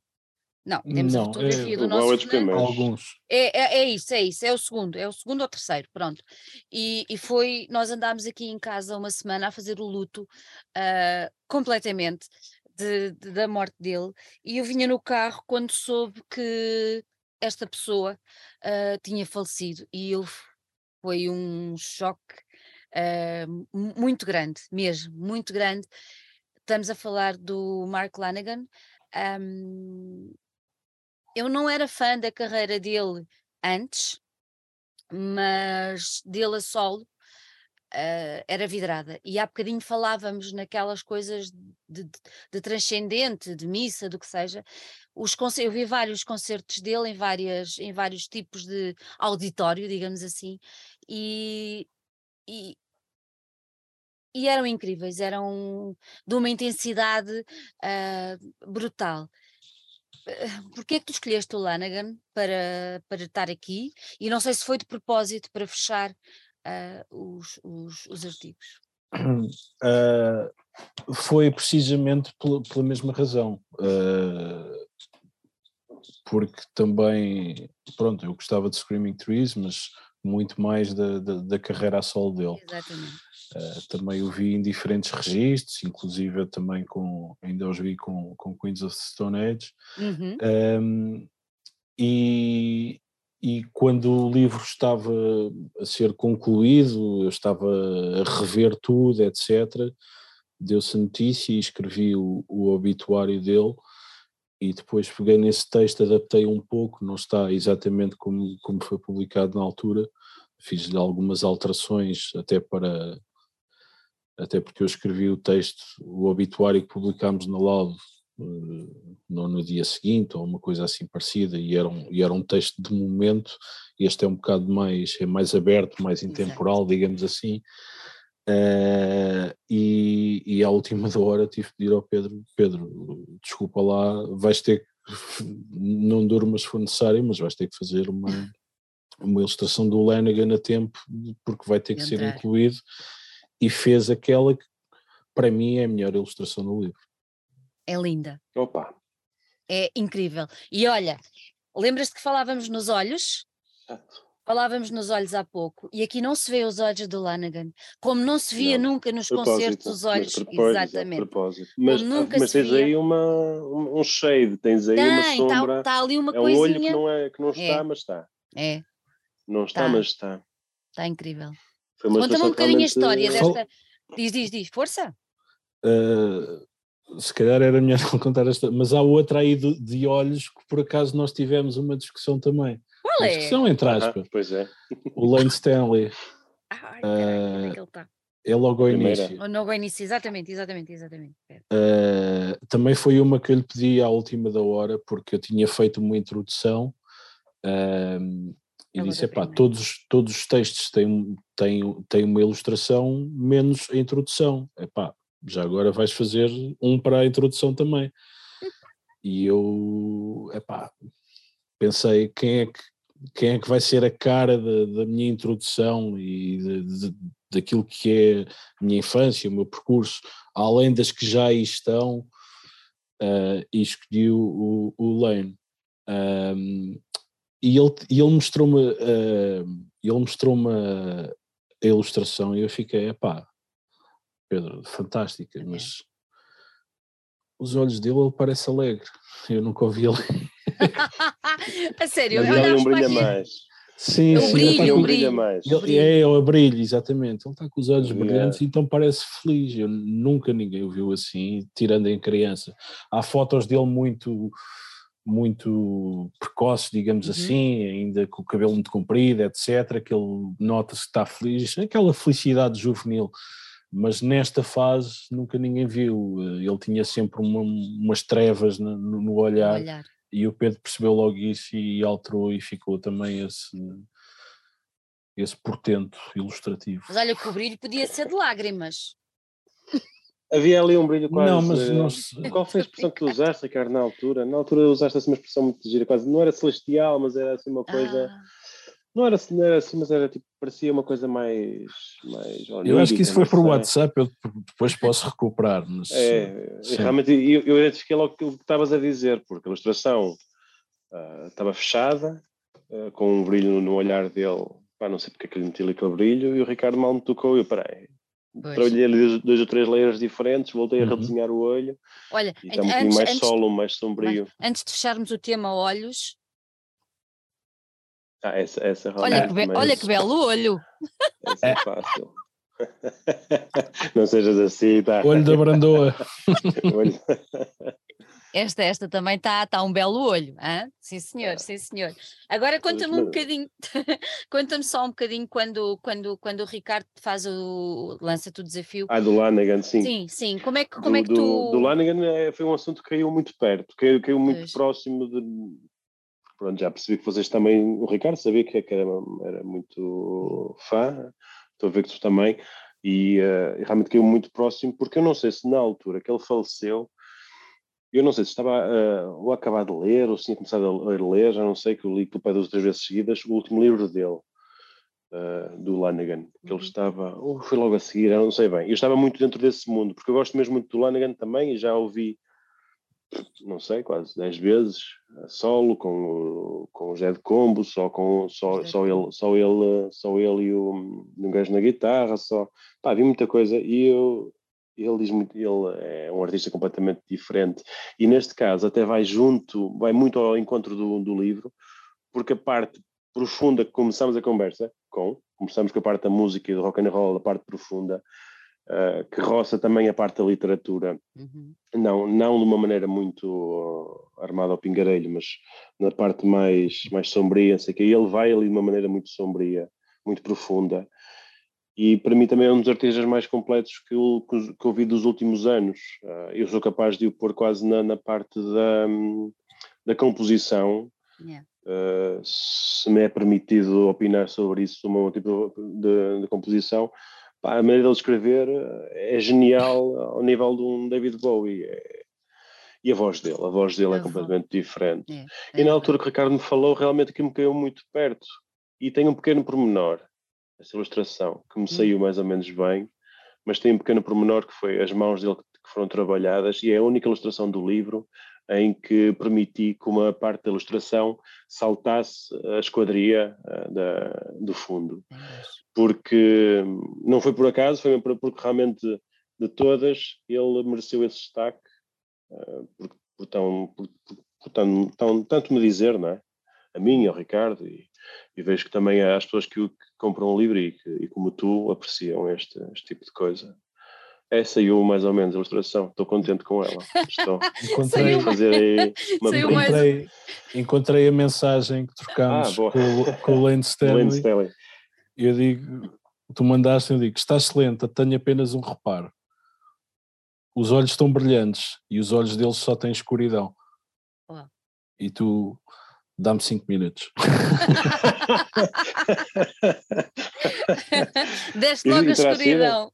Não, temos não, a fotografia é, do nosso Alguns. É, é, é, isso, é isso, é o segundo, é o segundo ou terceiro, pronto. E, e foi, nós andámos aqui em casa uma semana a fazer o luto uh, completamente de, de, da morte dele, e eu vinha no carro quando soube que esta pessoa uh, tinha falecido e eu, foi um choque uh, muito grande, mesmo, muito grande. Estamos a falar do Mark Lanigan. Um, eu não era fã da carreira dele antes, mas dele a solo uh, era vidrada. E há bocadinho falávamos naquelas coisas de, de, de transcendente, de missa, do que seja. Os eu vi vários concertos dele em, várias, em vários tipos de auditório, digamos assim, e, e, e eram incríveis, eram de uma intensidade uh, brutal. Porquê é que tu escolheste o Lanagan para, para estar aqui? E não sei se foi de propósito para fechar uh, os, os, os, artigos? Uh, <clears throat> foi precisamente pela, pela mesma razão. Uh, porque também, pronto, eu gostava de Screaming Trees, mas muito mais da, da, da carreira a solo dele. Exatamente. Uh, também o vi em diferentes registros, inclusive também com, ainda os vi com, com Queens of the Stone Age. Uhum. Um, e, e quando o livro estava a ser concluído, eu estava a rever tudo, etc., deu-se notícia e escrevi o, o obituário dele e depois peguei nesse texto, adaptei um pouco, não está exatamente como, como foi publicado na altura, fiz algumas alterações até para até porque eu escrevi o texto, o obituário que publicámos na Laude no, no, dia seguinte ou uma coisa assim parecida e era, um, e era um texto de momento este é um bocado mais é mais aberto, mais intemporal Exato. digamos assim uh, e, e à última <laughs> da hora tive de pedir ao Pedro Pedro, desculpa lá vais ter que não durmas se for necessário, mas vais ter que fazer uma uma ilustração do Lanigan a tempo porque vai ter que Entrar. ser incluído e fez aquela que para mim é a melhor ilustração do livro é linda. Opa! É incrível. E olha, lembras-te que falávamos nos olhos? Exato. Falávamos nos olhos há pouco, e aqui não se vê os olhos do Lanagan, como não se via não. nunca nos propósito, concertos os olhos. Exatamente. Propósito. Mas, nunca mas tens via. aí uma, um, shade, tens aí Tem, uma tá sombra. Está tá ali uma é coisinha. um olho que não, é, que não está, é. mas está. É. Não está, tá. mas está. Está incrível. Conta-me um bocadinho a história desta. Diz, diz, diz, força. Uh, se calhar era melhor <laughs> não contar esta, mas há outra aí de, de, olhos que por acaso nós tivemos uma discussão também. Qual é? Uma discussão entre aspas. Ah, pois é. O Lane Stanley. <laughs> Ai, uh, é ele está. É logo ao início. Logo ao início, exatamente, exatamente, exatamente. Uh, também foi uma que eu lhe pedi à última da hora, porque eu tinha feito uma introdução uh, e disse: pá, todos, todos os textos têm, têm, têm uma ilustração, menos a introdução. Epá, já agora vais fazer um para a introdução também. E eu, epá, pensei quem é que, quem é que vai ser a cara da, da minha introdução e de, de, daquilo que é a minha infância, o meu percurso, além das que já aí estão, uh, e escolhi o, o Lane. Um, e ele, e ele mostrou-me uh, ele mostrou-me a ilustração e eu fiquei, epá, Pedro, fantástica, mas os olhos dele ele parece alegre. Eu nunca ouvi ele. <laughs> a sério, mas ele não brilha mais. Sim, é sim, brilho, ele tá brilha mais. Ele, é, é o brilho, exatamente. Ele está com os olhos brilhantes, então parece feliz. Eu nunca ninguém o viu assim, tirando em criança. Há fotos dele muito muito precoce, digamos uhum. assim, ainda com o cabelo muito comprido, etc., que ele nota-se que está feliz, aquela felicidade juvenil mas nesta fase nunca ninguém viu. Ele tinha sempre uma, umas trevas no, no olhar, olhar, e o Pedro percebeu logo isso e alterou e ficou também esse, esse portento ilustrativo. Mas olha que o brilho podia ser de lágrimas. Havia ali um brilho quase. Não, mas eh, não se- Qual foi a expressão que tu usaste, Ricardo, na altura? Na altura usaste assim uma expressão muito gira, quase. Não era celestial, mas era assim uma coisa. Ah, Não, era, não era assim, mas era tipo. Parecia uma coisa mais. mais Eu acho que isso foi onírica, por. WhatsApp, eu depois posso recuperar, mas É, e Sim. realmente eu, eu identifiquei logo aquilo que estavas a dizer, porque a ilustração ah, estava fechada, ah, com um brilho no olhar dele. Pá, não sei porque é que lhe meti aquele brilho, e o Ricardo mal me tocou. e Eu, peraí, pois. trabalhei ali dois, ou três layers diferentes, voltei a Uhum. redesenhar o olho, Olha, e está um antes, mais antes, solo, mais sombrio. antes de fecharmos o tema olhos, Ah, essa, essa olha que, be- também- olha que belo olho. Essa é fácil. <laughs> não sejas assim, tá? olho da <laughs> Brandoa. Olho- Esta, esta também está tá um belo olho. hã? Sim, senhor, sim, senhor. Agora conta-me um bocadinho, <laughs> conta-me só um bocadinho quando, quando, quando o Ricardo faz o. lança-te o desafio. Ah, do Lanigan, sim. Sim, sim. Como é que, como do, é que tu. do Lanigan é, foi um assunto que caiu muito perto, caiu, caiu muito Pois. próximo de. Pronto, já percebi que vocês também. O Ricardo sabia que que era, era muito fã, estou a ver que tu também, e eh, realmente caiu muito próximo, porque eu não sei se na altura que ele faleceu, eu não sei se estava eh, ou a acabar de ler, ou se tinha começado a ler, já não sei, que eu li pelo pé duas ou três vezes seguidas, o último livro dele. eh, do Lanigan, que Uhum. ele estava, ou foi logo a seguir, eu não sei bem. Eu estava muito dentro desse mundo, porque eu gosto mesmo muito do Lanigan também e já ouvi, não sei, quase 10 vezes, solo com o, com o Zé de Combo, só, com, só, só, ele, só, ele, só ele e o, um gajo na guitarra, só, pá, vi muita coisa e eu, ele diz muito, ele é um artista completamente diferente e neste caso até vai junto, vai muito ao encontro do, do livro, porque a parte profunda que começamos a conversa com, começamos com a parte da música e do rock and roll, a parte profunda, eh, que roça também a parte da literatura, Uhum. não, não de uma maneira muito uh, armada ao pingarelho, mas na parte mais, mais sombria, sei que ele vai ali de uma maneira muito sombria, muito profunda. E para mim também é um dos artistas mais completos que eu, que eu- vi dos últimos anos. Uh, eu sou capaz de o pôr quase na, na parte da, da composição, Yeah. Uh, se me é permitido opinar sobre isso, um tipo de, de composição, pá, a maneira dele escrever uh, é genial ao nível de um David Bowie. É- e a voz dele, a voz dele é completamente diferente. É, E é na altura que o Ricardo me falou, realmente aquilo me caiu muito perto. E tem um pequeno pormenor, essa ilustração, que me Hum. saiu mais ou menos bem, mas tem um pequeno pormenor que foi as mãos dele que foram trabalhadas, e é a única ilustração do livro em que permiti que uma parte da ilustração saltasse a esquadria eh, da- do fundo. é. Porque hum, não foi por acaso, foi porque realmente de todas ele mereceu esse destaque, eh, por, por tão, por, por- tão, tão- tanto me dizer, não é? A mim ao Ricardo, e, e vejo que também há as pessoas que, o- que compram o livro e, que, e como tu apreciam este, este tipo de coisa. Essa saiu mais ou menos a ilustração, estou contente com ela. Estou <laughs> Encontrei, a fazer aí <laughs> uma encontrei, encontrei a mensagem que trocámos Ah, com, o- com o Lane <laughs> Lane Stanley. Stanley. Eu digo, tu mandaste, eu digo, está excelente, tenho apenas um reparo. Os olhos estão brilhantes e os olhos deles só têm escuridão. Uau. E tu dá-me cinco minutos. <laughs> Deste logo e a terá sido? escuridão.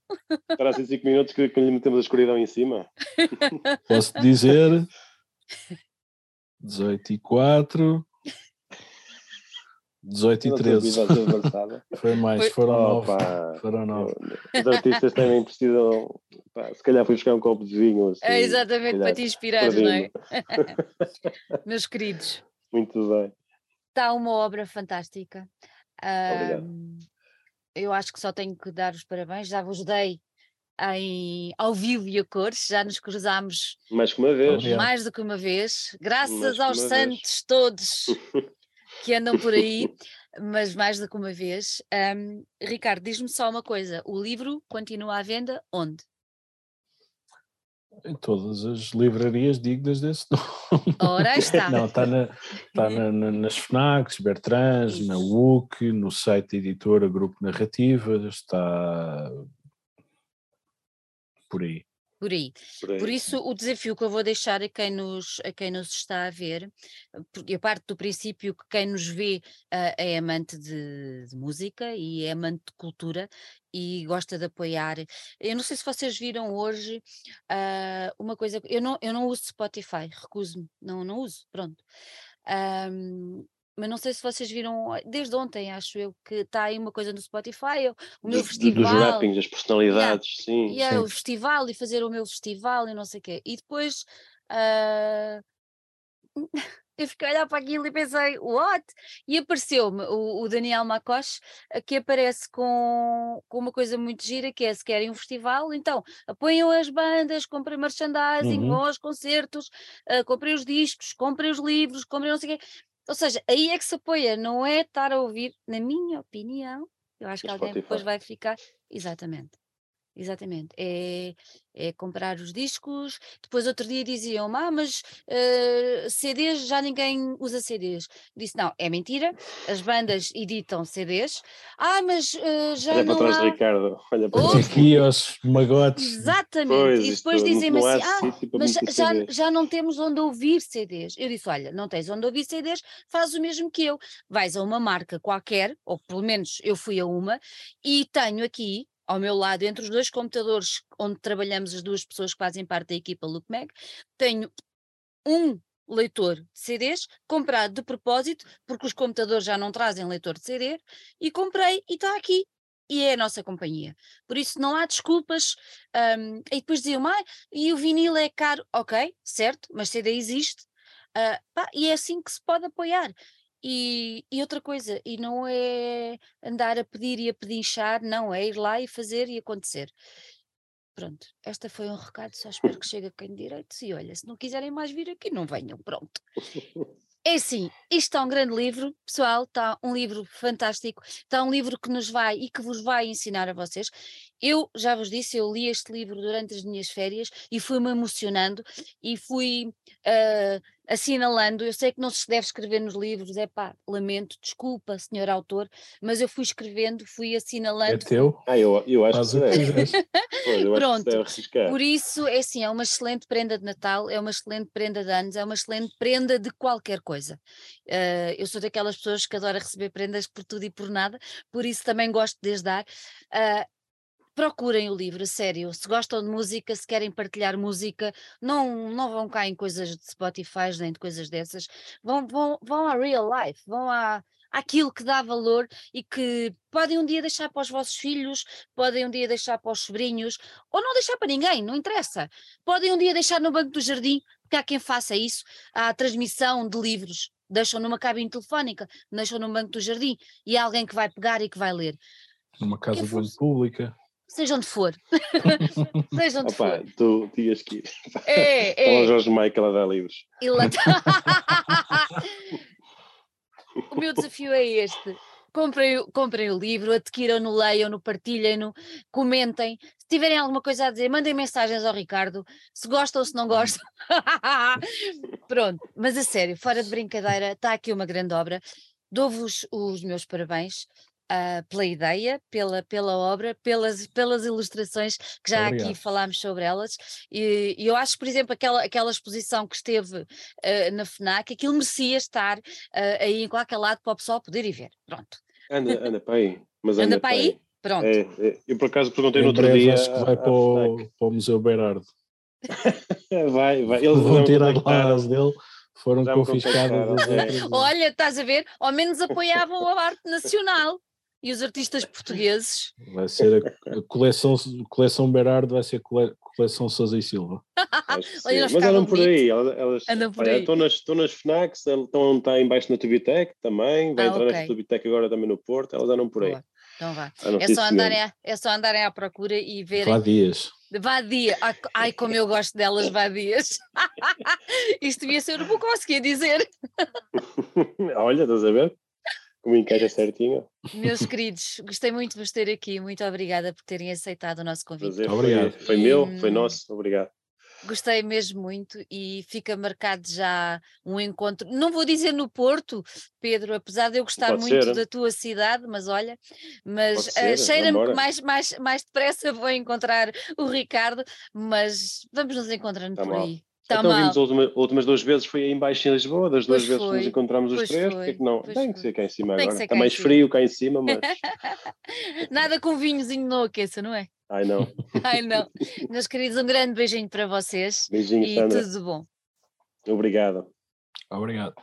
Para assim cinco minutos que, que lhe metemos a escuridão em cima. <laughs> Posso dizer 18 e 4, 18 e Não sei 13. se vai ser avançada. Foi mais, foram Opa, 9. Foram 9. Os artistas também precisam. pá, se calhar fui buscar um copo de vinho. Assim, É exatamente para te inspirares, não é? <laughs> Meus queridos, Muito bem. está uma obra fantástica. Obrigado. Eu acho que só tenho que dar os parabéns, já vos dei em, ao vivo e a cores, já nos cruzámos Mais que uma vez. Mais do que uma vez, graças aos uma vez. santos todos <laughs> que andam por aí, mas mais do que uma vez. Ahm, Ricardo, diz-me só uma coisa: o livro continua à venda onde? Em todas as livrarias dignas desse nome. Ora, está. Não, está na, tá na- na- nas FNACs, Bertrands, na. WUC, no site editora Grupo Narrativa, está por aí. Por aí. Por, aí. Por isso, o desafio que eu vou deixar a quem nos, a quem nos está a ver, porque a parte do princípio que quem nos vê uh, é amante de, de, música e é amante de cultura e gosta de apoiar. Eu não sei se vocês viram hoje uh, uma coisa. Eu não, eu não uso Spotify, recuso-me, não, não uso, pronto. Um, mas não sei se vocês viram, desde ontem, acho eu, que está aí uma coisa no Spotify, o meu Do- festival. Dos rappings, das personalidades, sim. E é sim. o festival e fazer o meu festival e não sei o quê. E depois ah, <laughs> eu fiquei a olhar para aquilo e pensei, what? E apareceu-me o, o Daniel Macoche, ah, que aparece com, com uma coisa muito gira, que é se querem um festival, então apoiam as bandas, comprem merchandising, Uhum. vão aos concertos, ah, comprem os discos, comprem os livros, comprem não sei o quê. Ou seja, aí é que se apoia, não é estar a ouvir, na minha opinião, eu acho que alguém depois vai ficar. Exatamente. Exatamente, é, é comprar os discos. Depois, outro dia diziam: Ah, mas eh, CDs já ninguém usa CDs. Disse: Não, é mentira, as bandas editam CDs. Ah, mas eh, já Olha para não trás há. Ricardo. Olha para trás. Aqui aos magotes. Exatamente, Pois, e depois dizem-me assim: Ah, para mas já, muitos já, CDs." já não temos onde ouvir CDs. Eu disse: Olha, não tens onde ouvir CDs, faz o mesmo que eu. Vais a uma marca qualquer, ou pelo menos eu fui a uma, e tenho aqui. Ao meu lado, entre os dois computadores onde trabalhamos as duas pessoas que fazem parte da equipa LookMag, tenho um leitor de CDs comprado de propósito, porque os computadores já não trazem leitor de CD, e comprei e está aqui. E é a nossa companhia. Por isso não há desculpas. hum, e depois diziam, ah, e o vinil é caro. Ok, certo, mas CD existe. ah, pá, e é assim que se pode apoiar. E, e outra coisa, e não é andar a pedir e a pedinchar, não, é ir lá e fazer e acontecer. Pronto, esta foi um recado, só espero que chegue a quem direito. E olha, se não quiserem mais vir aqui, não venham, pronto. <laughs> É assim, isto está um grande livro, pessoal, está um livro fantástico, está um livro que nos vai e que vos vai ensinar a vocês. Eu já vos disse, eu li este livro durante as minhas férias e fui-me emocionando e fui ah, assinalando. Eu sei que não se deve escrever nos livros, é pá, lamento, desculpa, senhor autor, mas eu fui escrevendo, fui É assinalando. teu. Ah, eu, eu acho Faz que que <laughs> que Pronto. arriscar. Por isso, é assim, é uma excelente prenda de Natal, é uma excelente prenda de anos, é uma excelente prenda de qualquer coisa. Eh, eu sou daquelas pessoas que adora receber prendas por tudo e por nada, por isso também gosto de as dar. Ah, procurem o livro, a sério. Se gostam de música, se querem partilhar música, não, não vão cá em coisas de Spotify nem de coisas dessas. Vão, vão, vão à real life, vão à, àquilo que dá valor e que podem um dia deixar para os vossos filhos, podem um dia deixar para os sobrinhos, ou não deixar para ninguém, não interessa. Podem um dia deixar no banco do jardim, porque há quem faça isso, há a transmissão de livros. Deixam numa cabine telefónica, deixam no banco do jardim e há alguém que vai pegar e que vai ler. Numa casa de banho pública. Seja onde for. <laughs> Seja onde Opa, for. tu tinhas que ir. É, <laughs> é. Jorge Michael a dar livros. Lá <laughs> o meu desafio é este. Comprem, comprem o livro, adquiram-no, leiam-no, partilhem-no, comentem. Se tiverem alguma coisa a dizer, mandem mensagens ao Ricardo, se gostam ou se não gostam. Pronto, mas a sério, fora de brincadeira, está aqui uma grande obra. Dou-vos os meus parabéns ah, pela ideia, pela, pela obra, pelas, pelas ilustrações, que já aqui Obrigado. falámos sobre elas. E, e eu acho, por exemplo, aquela, aquela exposição que esteve ah, na FNAC, aquilo merecia estar ah, aí em qualquer lado para o pessoal poder ir ver. Pronto. Anda, anda para aí. Mas anda, Anda para aí? Pronto. É, é, eu por acaso perguntei no outro dia. acho que vai para o, para o Museu Beirardo. <laughs> Vai, vai. Eles Vão tirar as dele, foram confiscadas é. Olha, estás a ver? Ao menos apoiavam a arte nacional e os artistas <laughs> portugueses. Vai ser a, a coleção, coleção Beirardo, vai ser a cole- coleção Sousa e Silva. <laughs> Olha, Mas andam por aí. Elas, elas Andam por olha, aí. Estão nas, estão nas FNACs, estão, está em baixo na Tubitec também. Vai Ah, entrar ok. nesta Tubitec agora também no Porto. Elas andam por aí. Boa. Então vá. Ah, É só, andarem à, é só andarem à procura e verem. Vadias. Vadia. Ai, Ai, como eu gosto delas, vadias. <laughs> Isto devia ser o Bukowski a dizer. Olha, estás a ver? Como encaixa certinho. Meus queridos, gostei muito de vos ter aqui. Muito obrigada por terem aceitado o nosso convite. Prazer, Obrigado. Foi, foi meu, foi hum, nosso. Obrigado. Gostei mesmo muito e fica marcado já um encontro. Não vou dizer no Porto, Pedro, apesar de eu gostar Pode muito ser. da tua cidade, mas olha, mas ser, cheira-me que mais, mais, mais depressa vou encontrar o Ricardo, mas vamos nos encontrando Tá por mal. aí. Está então mal. vimos as última- últimas duas vezes foi aí em baixo em Lisboa, das duas Pois vezes que foi, nos encontramos os pois três, porque é que não? pois Tem que ser cá em cima Tem que agora. Está mais cima. frio cá em cima, mas. <laughs> Nada com vinhozinho não aqueça, não é? Ai não. <laughs> Ai não. Meus queridos, um grande beijinho para vocês Beijinho, e Sandra. tudo de bom. Obrigado. Obrigado.